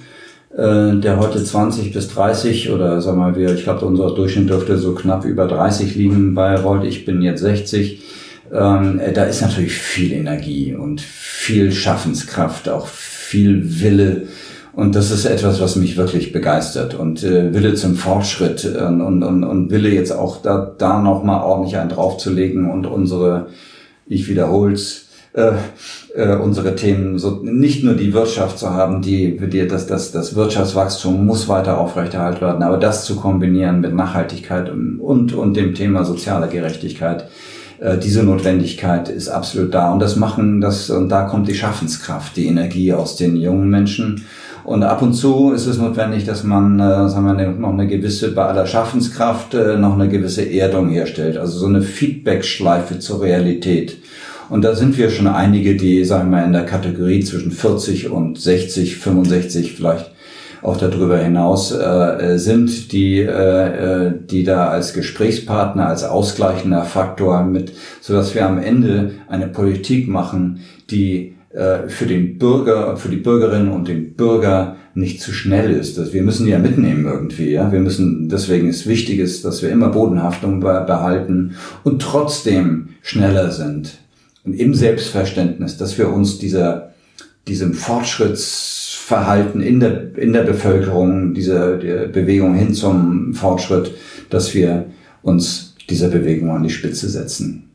äh, der heute 20 bis 30 oder sagen wir mal, ich glaube, unser Durchschnitt dürfte so knapp über 30 liegen bei Rold. Ich bin jetzt 60. Ähm, äh, da ist natürlich viel Energie und viel Schaffenskraft, auch viel Wille. Und das ist etwas, was mich wirklich begeistert. Und äh, Wille zum Fortschritt und, und, und Wille jetzt auch da, da nochmal ordentlich einen draufzulegen und unsere ich wiederhol's, äh, äh, unsere Themen, so nicht nur die Wirtschaft zu haben, die, die das, das, das Wirtschaftswachstum muss weiter aufrechterhalten werden, aber das zu kombinieren mit Nachhaltigkeit und, und, und dem Thema soziale Gerechtigkeit, äh, diese Notwendigkeit ist absolut da. Und das machen, das, und da kommt die Schaffenskraft, die Energie aus den jungen Menschen. Und ab und zu ist es notwendig, dass man, äh, sagen wir, noch eine gewisse, bei aller Schaffenskraft, äh, noch eine gewisse Erdung herstellt. Also so eine Feedback-Schleife zur Realität. Und da sind wir schon einige, die, sagen wir, in der Kategorie zwischen 40 und 60, 65 vielleicht auch darüber hinaus äh, sind, die, äh, äh, die da als Gesprächspartner, als ausgleichender Faktor mit, so dass wir am Ende eine Politik machen, die äh, für den Bürger, für die Bürgerinnen und den Bürger nicht zu schnell ist. Wir müssen die ja mitnehmen irgendwie. Ja? Wir müssen, deswegen ist wichtig, dass wir immer Bodenhaftung behalten und trotzdem schneller sind. Und im Selbstverständnis, dass wir uns dieser, diesem Fortschrittsverhalten in der, in der Bevölkerung, dieser Bewegung hin zum Fortschritt, dass wir uns dieser Bewegung an die Spitze setzen.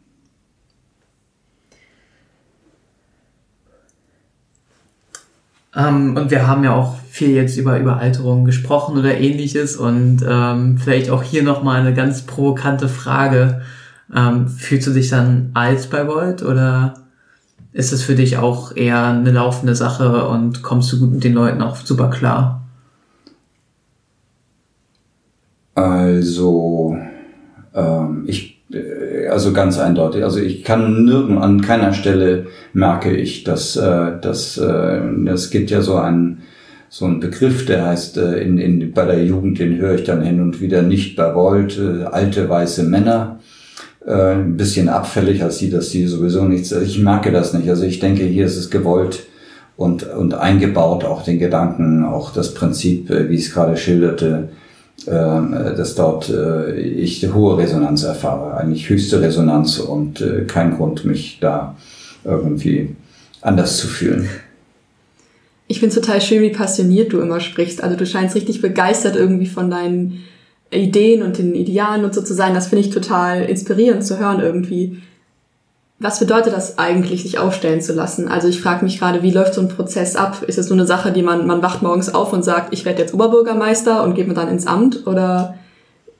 Ähm, und wir haben ja auch viel jetzt über Überalterung gesprochen oder ähnliches und ähm, vielleicht auch hier nochmal eine ganz provokante Frage. Ähm, fühlst du dich dann alt bei Volt oder ist es für dich auch eher eine laufende Sache und kommst du gut mit den Leuten auch super klar? Also, ähm, ich äh, also ganz eindeutig. Also ich kann nirgend an keiner Stelle merke ich, dass äh, dass äh, es gibt ja so einen so ein Begriff, der heißt äh, in, in bei der Jugend, den höre ich dann hin und wieder nicht bei Volt, äh, alte weiße Männer. Äh, ein bisschen abfällig als sie, dass sie sowieso nichts. Also ich merke das nicht. Also ich denke, hier ist es gewollt und und eingebaut auch den Gedanken, auch das Prinzip, äh, wie ich es gerade schilderte ähm, dass dort äh, ich hohe Resonanz erfahre, eigentlich höchste Resonanz und äh, kein Grund, mich da irgendwie anders zu fühlen. Ich finde total schön, wie passioniert du immer sprichst. Also du scheinst richtig begeistert irgendwie von deinen Ideen und den Idealen und so zu sein. Das finde ich total inspirierend zu hören irgendwie was bedeutet das eigentlich, sich aufstellen zu lassen? Also ich frage mich gerade, wie läuft so ein Prozess ab? Ist es so eine Sache, die man, man wacht morgens auf und sagt, ich werde jetzt Oberbürgermeister und geht man dann ins Amt? Oder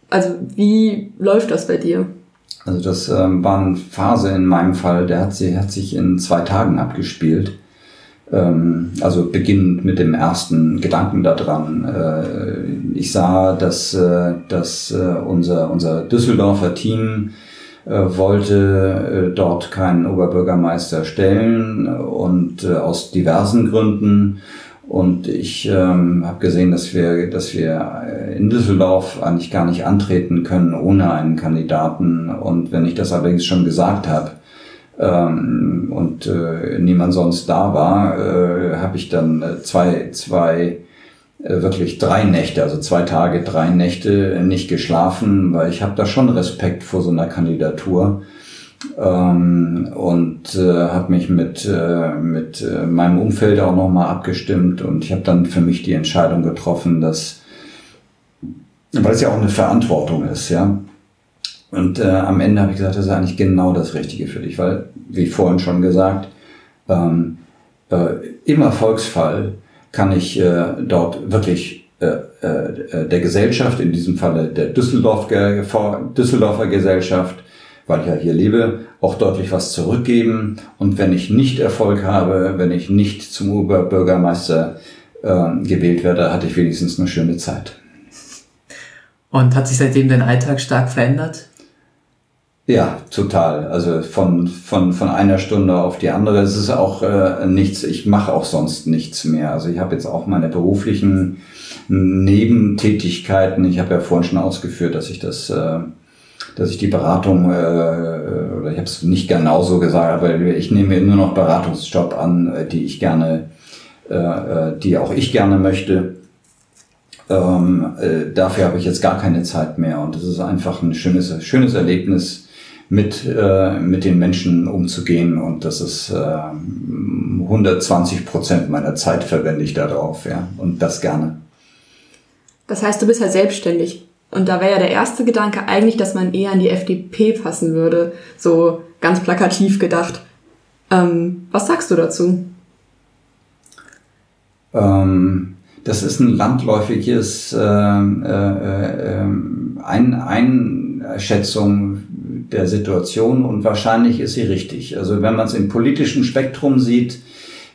also wie läuft das bei dir? Also das ähm, war eine Phase in meinem Fall, der hat, sie, hat sich in zwei Tagen abgespielt. Ähm, also beginnend mit dem ersten Gedanken daran. Äh, ich sah, dass, äh, dass äh, unser, unser Düsseldorfer Team äh, wollte äh, dort keinen Oberbürgermeister stellen und äh, aus diversen Gründen. Und ich ähm, habe gesehen, dass wir, dass wir in Düsseldorf eigentlich gar nicht antreten können ohne einen Kandidaten. Und wenn ich das allerdings schon gesagt habe ähm, und äh, niemand sonst da war, äh, habe ich dann zwei, zwei äh, wirklich drei Nächte, also zwei Tage, drei Nächte nicht geschlafen, weil ich habe da schon Respekt vor so einer Kandidatur ähm, und äh, habe mich mit, äh, mit äh, meinem Umfeld auch nochmal abgestimmt und ich habe dann für mich die Entscheidung getroffen, dass, weil es ja auch eine Verantwortung ist, ja. Und äh, am Ende habe ich gesagt, das ist eigentlich genau das Richtige für dich, weil, wie vorhin schon gesagt, ähm, äh, im Erfolgsfall kann ich äh, dort wirklich äh, äh, der Gesellschaft, in diesem Falle der Düsseldorf, Düsseldorfer Gesellschaft, weil ich ja hier lebe, auch deutlich was zurückgeben. Und wenn ich nicht Erfolg habe, wenn ich nicht zum Oberbürgermeister äh, gewählt werde, hatte ich wenigstens eine schöne Zeit. Und hat sich seitdem dein Alltag stark verändert? Ja, total. Also von, von, von einer Stunde auf die andere. Es ist auch äh, nichts, ich mache auch sonst nichts mehr. Also ich habe jetzt auch meine beruflichen Nebentätigkeiten. Ich habe ja vorhin schon ausgeführt, dass ich das, äh, dass ich die Beratung, äh, oder ich habe es nicht genauso gesagt, aber ich nehme nur noch Beratungsjob an, äh, die ich gerne, äh, äh, die auch ich gerne möchte. Ähm, äh, dafür habe ich jetzt gar keine Zeit mehr und das ist einfach ein schönes, schönes Erlebnis, mit, äh, mit den Menschen umzugehen. Und das ist äh, 120 Prozent meiner Zeit verwende ich darauf, ja. Und das gerne. Das heißt, du bist halt selbstständig. Und da wäre ja der erste Gedanke eigentlich, dass man eher an die FDP passen würde. So ganz plakativ gedacht. Ähm, was sagst du dazu? Ähm, das ist ein landläufiges äh, äh, äh, ein Einschätzung der Situation und wahrscheinlich ist sie richtig. Also wenn man es im politischen Spektrum sieht,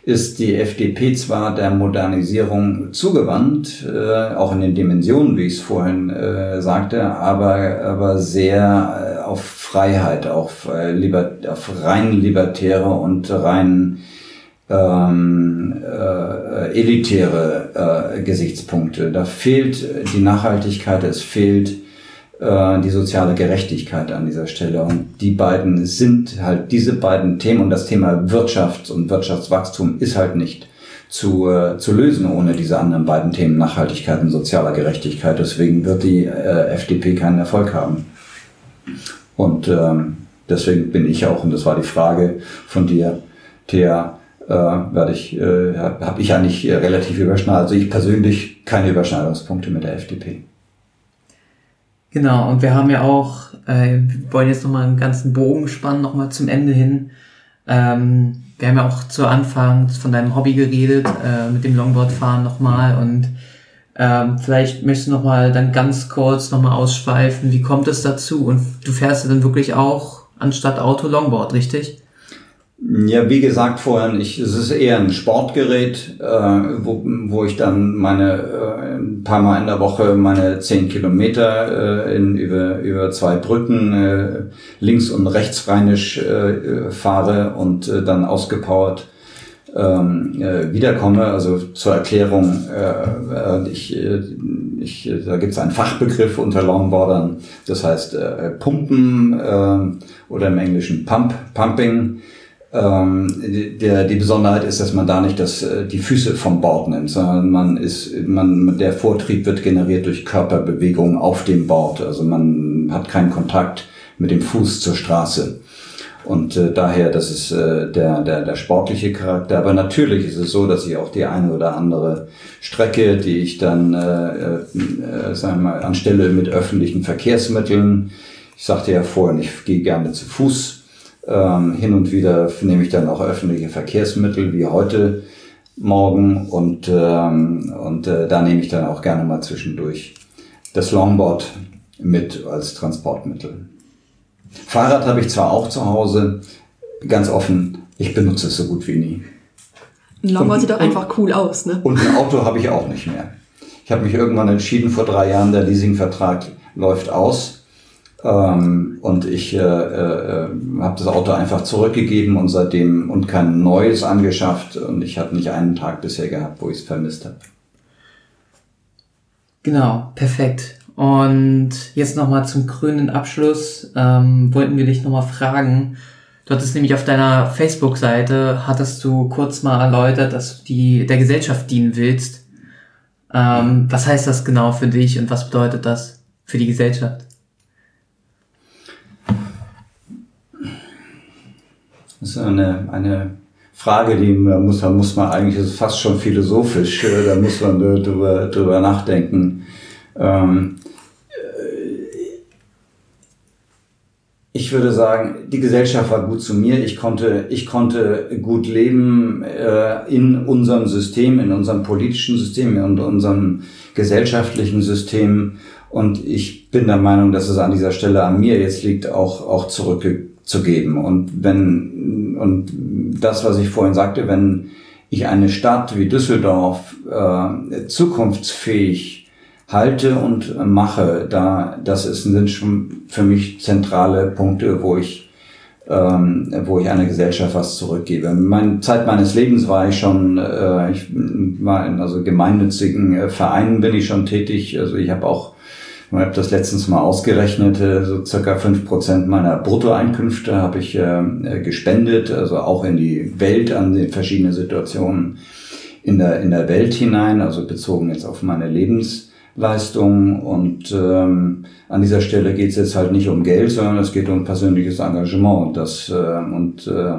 ist die FDP zwar der Modernisierung zugewandt, äh, auch in den Dimensionen, wie ich es vorhin äh, sagte, aber, aber sehr äh, auf Freiheit, auf, äh, liber, auf rein libertäre und rein ähm, äh, elitäre äh, Gesichtspunkte. Da fehlt die Nachhaltigkeit, es fehlt äh, die soziale Gerechtigkeit an dieser Stelle. Und die beiden sind halt diese beiden Themen und das Thema Wirtschaft und Wirtschaftswachstum ist halt nicht zu, äh, zu lösen ohne diese anderen beiden Themen Nachhaltigkeit und sozialer Gerechtigkeit. Deswegen wird die äh, FDP keinen Erfolg haben. Und ähm, deswegen bin ich auch, und das war die Frage von dir, Thea, äh, werde ich, äh, habe ich eigentlich relativ überschneidung, also ich persönlich keine Überschneidungspunkte mit der FDP. Genau, und wir haben ja auch, äh, wir wollen jetzt nochmal einen ganzen Bogen spannen, nochmal zum Ende hin. Ähm, wir haben ja auch zu Anfang von deinem Hobby geredet, äh, mit dem Longboardfahren nochmal und ähm, vielleicht möchtest du nochmal dann ganz kurz nochmal ausschweifen, wie kommt es dazu? Und du fährst ja dann wirklich auch anstatt Auto Longboard, richtig? Ja, wie gesagt vorhin, ich, es ist eher ein Sportgerät, äh, wo, wo ich dann meine äh, ein paar Mal in der Woche meine zehn Kilometer äh, in, über, über zwei Brücken äh, links und rechts rheinisch äh, fahre und äh, dann ausgepowert ähm, äh, wiederkomme. Also zur Erklärung, äh, ich, äh, ich, da gibt es einen Fachbegriff unter Longboardern, das heißt äh, Pumpen äh, oder im Englischen Pump, Pumping. Ähm, der, die Besonderheit ist, dass man da nicht das, äh, die Füße vom Bord nimmt, sondern man ist, man, der Vortrieb wird generiert durch Körperbewegung auf dem Bord. Also man hat keinen Kontakt mit dem Fuß zur Straße. Und äh, daher, das ist äh, der, der, der sportliche Charakter. Aber natürlich ist es so, dass ich auch die eine oder andere Strecke, die ich dann, äh, äh, sagen wir mal, anstelle mit öffentlichen Verkehrsmitteln, ich sagte ja vorhin, ich gehe gerne zu Fuß, ähm, hin und wieder nehme ich dann auch öffentliche Verkehrsmittel wie heute Morgen und, ähm, und äh, da nehme ich dann auch gerne mal zwischendurch das Longboard mit als Transportmittel. Fahrrad habe ich zwar auch zu Hause, ganz offen, ich benutze es so gut wie nie. Ein Longboard sieht doch einfach cool aus, ne? Und ein Auto habe ich auch nicht mehr. Ich habe mich irgendwann entschieden, vor drei Jahren, der Leasingvertrag läuft aus. Ähm, und ich äh, äh, habe das Auto einfach zurückgegeben und seitdem und kein neues angeschafft. Und ich habe nicht einen Tag bisher gehabt, wo ich es vermisst habe. Genau, perfekt. Und jetzt nochmal zum krönenden Abschluss ähm, wollten wir dich nochmal fragen. Du hattest nämlich auf deiner Facebook-Seite, hattest du kurz mal erläutert, dass du die, der Gesellschaft dienen willst. Ähm, was heißt das genau für dich und was bedeutet das für die Gesellschaft? Das ist eine, eine Frage, die da muss, da muss man eigentlich, das ist fast schon philosophisch, äh, da muss man drüber, drüber nachdenken. Ähm, äh, ich würde sagen, die Gesellschaft war gut zu mir. Ich konnte, ich konnte gut leben äh, in unserem System, in unserem politischen System, in unserem gesellschaftlichen System. Und ich bin der Meinung, dass es an dieser Stelle an mir jetzt liegt, auch, auch zurückzugeben. Und wenn, und das, was ich vorhin sagte, wenn ich eine Stadt wie Düsseldorf äh, zukunftsfähig halte und mache, da das ist, sind schon für mich zentrale Punkte, wo ich ähm, wo ich einer Gesellschaft was zurückgebe. In meiner Zeit meines Lebens war ich schon, äh, ich war in also gemeinnützigen äh, Vereinen bin ich schon tätig. Also ich habe auch, ich habe das letztens mal ausgerechnet, äh, so circa fünf Prozent meiner Bruttoeinkünfte habe ich äh, gespendet, also auch in die Welt, an den verschiedenen Situationen in der, in der Welt hinein, also bezogen jetzt auf meine Lebensleistung. Und ähm, an dieser Stelle geht es jetzt halt nicht um Geld, sondern es geht um persönliches Engagement. Und das äh, und äh,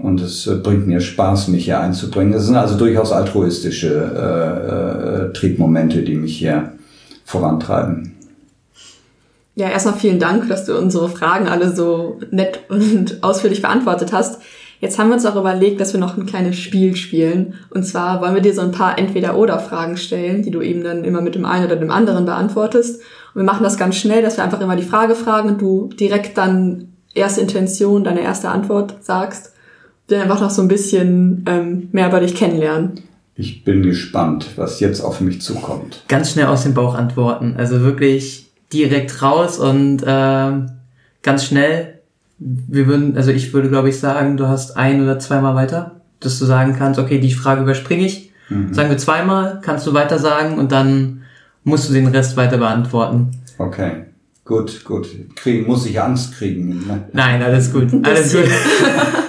und es äh, bringt mir Spaß, mich hier einzubringen. Das sind also durchaus altruistische äh, äh, Triebmomente, die mich hier vorantreiben. Ja, erstmal vielen Dank, dass du unsere Fragen alle so nett und <laughs> ausführlich beantwortet hast. Jetzt haben wir uns auch überlegt, dass wir noch ein kleines Spiel spielen. Und zwar wollen wir dir so ein paar Entweder-Oder-Fragen stellen, die du eben dann immer mit dem einen oder dem anderen beantwortest. Und wir machen das ganz schnell, dass wir einfach immer die Frage fragen und du direkt dann erste Intention, deine erste Antwort sagst. Wir einfach noch so ein bisschen ähm, mehr über dich kennenlernen. Ich bin gespannt, was jetzt auf mich zukommt. Ganz schnell aus dem Bauch antworten. Also wirklich direkt raus und ähm, ganz schnell. Wir würden, also ich würde glaube ich sagen, du hast ein oder zweimal weiter, dass du sagen kannst, okay, die Frage überspringe ich. Sagen wir zweimal, kannst du weiter sagen und dann musst du den Rest weiter beantworten. Okay, gut, gut. Kriegen, muss ich Angst kriegen. Ne? Nein, alles gut. Alles gut. <laughs>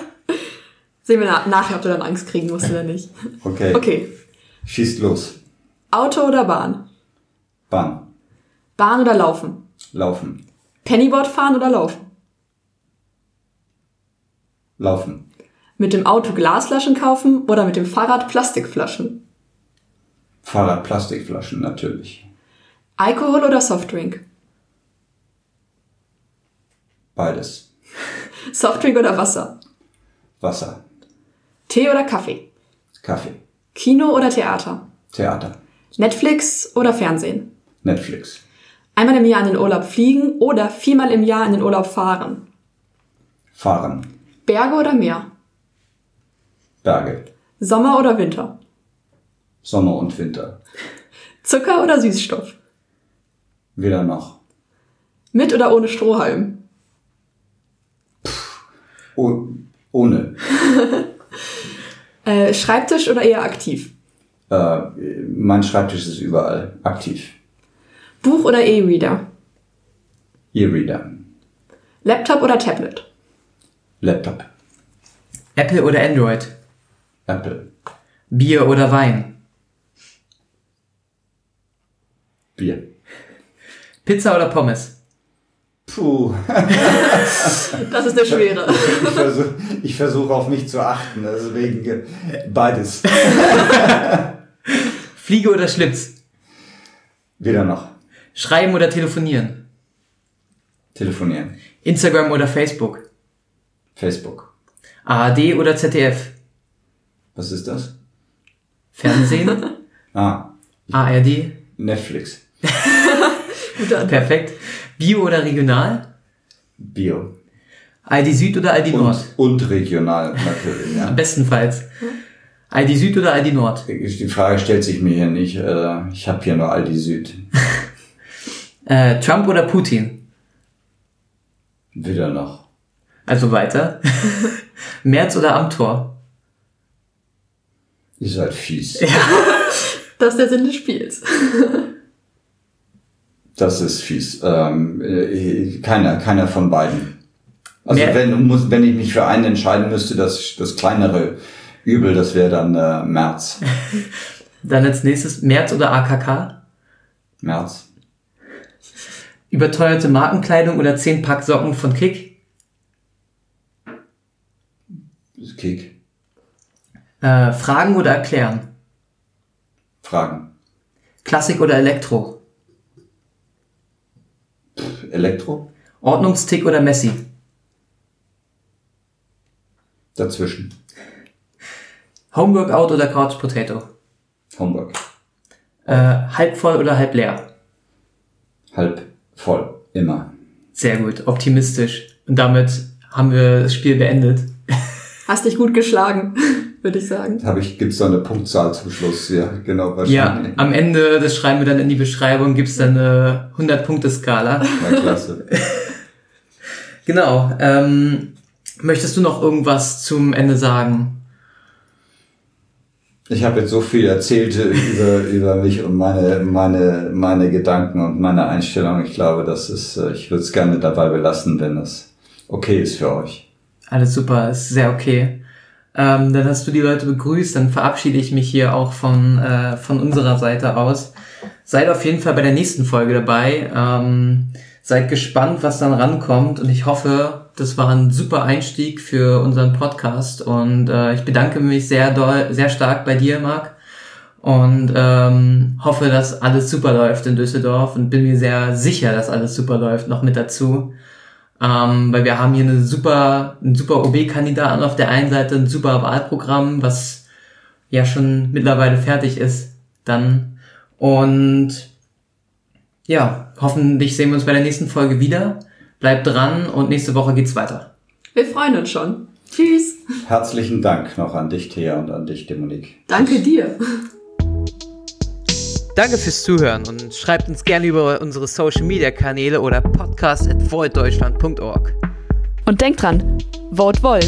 Sehen wir na nachher, ob du dann Angst kriegen musst oder nicht. <laughs> Okay, Okay. schießt los. Auto oder Bahn? Bahn, Bahn oder Laufen? laufen, Pennyboard fahren oder laufen? laufen, Mit dem Auto Glasflaschen kaufen oder mit dem Fahrrad Plastikflaschen? Fahrrad, Plastikflaschen natürlich. Alkohol oder Softdrink? Beides. <laughs> Softdrink oder Wasser? Wasser, Tee oder Kaffee? Kaffee, Kino oder Theater? Theater, Netflix oder Fernsehen? Netflix, Einmal im Jahr in den Urlaub fliegen oder viermal im Jahr in den Urlaub fahren? Fahren, Berge oder Meer? Berge, Sommer oder Winter? Sommer und Winter. <laughs> Zucker oder Süßstoff? Weder noch. Mit oder ohne Strohhalm? Oh, ohne. <laughs> Äh, Schreibtisch oder eher aktiv? Äh, mein Schreibtisch ist überall aktiv. Buch oder E-Reader? E-Reader, Laptop oder Tablet? Laptop, Apple oder Android? Apple, Bier oder Wein? Bier. Pizza oder Pommes? Puh, Das ist der Schwere. ich versuche ich versuch auf mich zu achten, deswegen äh, beides. Fliege oder Schlips? Weder noch. Schreiben oder telefonieren? Telefonieren, Instagram oder Facebook? Facebook. ARD oder ZDF? Was ist das? Fernsehen? <laughs> Ah, ARD? Netflix. <laughs> Perfekt. Bio oder regional? Bio. Aldi Süd oder Aldi Nord? Und, und regional natürlich, ja. Bestenfalls. Aldi Süd oder Aldi Nord? Die Frage stellt sich mir hier nicht. Äh, Ich habe hier nur Aldi Süd. <laughs> Äh, Trump oder Putin? Wieder noch. Also weiter. <laughs> Merz oder Amtor? Ihr seid fies. <laughs> Das ist der Sinn des Spiels. Das ist fies. Ähm, äh, keiner, keiner von beiden. Also Mehr- wenn, muss, wenn ich mich für einen entscheiden müsste, das, das kleinere Übel, das wäre dann äh, März. <laughs> Dann als nächstes Merz oder AKK? März. Überteuerte Markenkleidung oder 10 Pack Socken von Kick? Kick. Äh, Fragen oder erklären? Fragen. Klassik oder Elektro? Elektro? Ordnungstick oder Messi? Dazwischen. Homeworkout oder Couch Potato? Homburg. Äh, halb voll oder halb leer? Halb voll. Immer. Sehr gut, optimistisch. Und damit haben wir das Spiel beendet. Hast dich gut geschlagen, würde ich sagen. Habe ich, gibt's da eine Punktzahl zum Schluss? Ja, genau, Ja, wahrscheinlich. am Ende, das schreiben wir dann in die Beschreibung, gibt's dann eine 100-Punkte-Skala. Ja, klasse. <laughs> Genau. Ähm, möchtest du noch irgendwas zum Ende sagen? Ich habe jetzt so viel erzählt über, über mich und meine, meine, meine Gedanken und meine Einstellung. Ich glaube, das ist, äh, ich würde es gerne dabei belassen, wenn es okay ist für euch. Alles super, ist sehr okay. Ähm, dann hast du die Leute begrüßt, dann verabschiede ich mich hier auch von, äh, von unserer Seite aus. Seid auf jeden Fall bei der nächsten Folge dabei. Ähm, seid gespannt, was dann rankommt und ich hoffe, das war ein super Einstieg für unseren Podcast und äh, ich bedanke mich sehr doll, sehr stark bei dir, Marc. Und ähm, hoffe, dass alles super läuft in Düsseldorf und bin mir sehr sicher, dass alles super läuft, noch mit dazu. Ähm, weil wir haben hier eine super, einen super OB-Kandidaten auf der einen Seite, ein super Wahlprogramm, was ja schon mittlerweile fertig ist, dann. Und ja, hoffentlich sehen wir uns bei der nächsten Folge wieder. Bleibt dran und nächste Woche geht's weiter. Wir freuen uns schon. Tschüss. Herzlichen Dank noch an dich, Thea, und an dich, Dominique. Danke dir. Danke fürs Zuhören und schreibt uns gerne über unsere Social Media Kanäle oder podcast.voiddeutschland.org. Und denkt dran, vote Volt.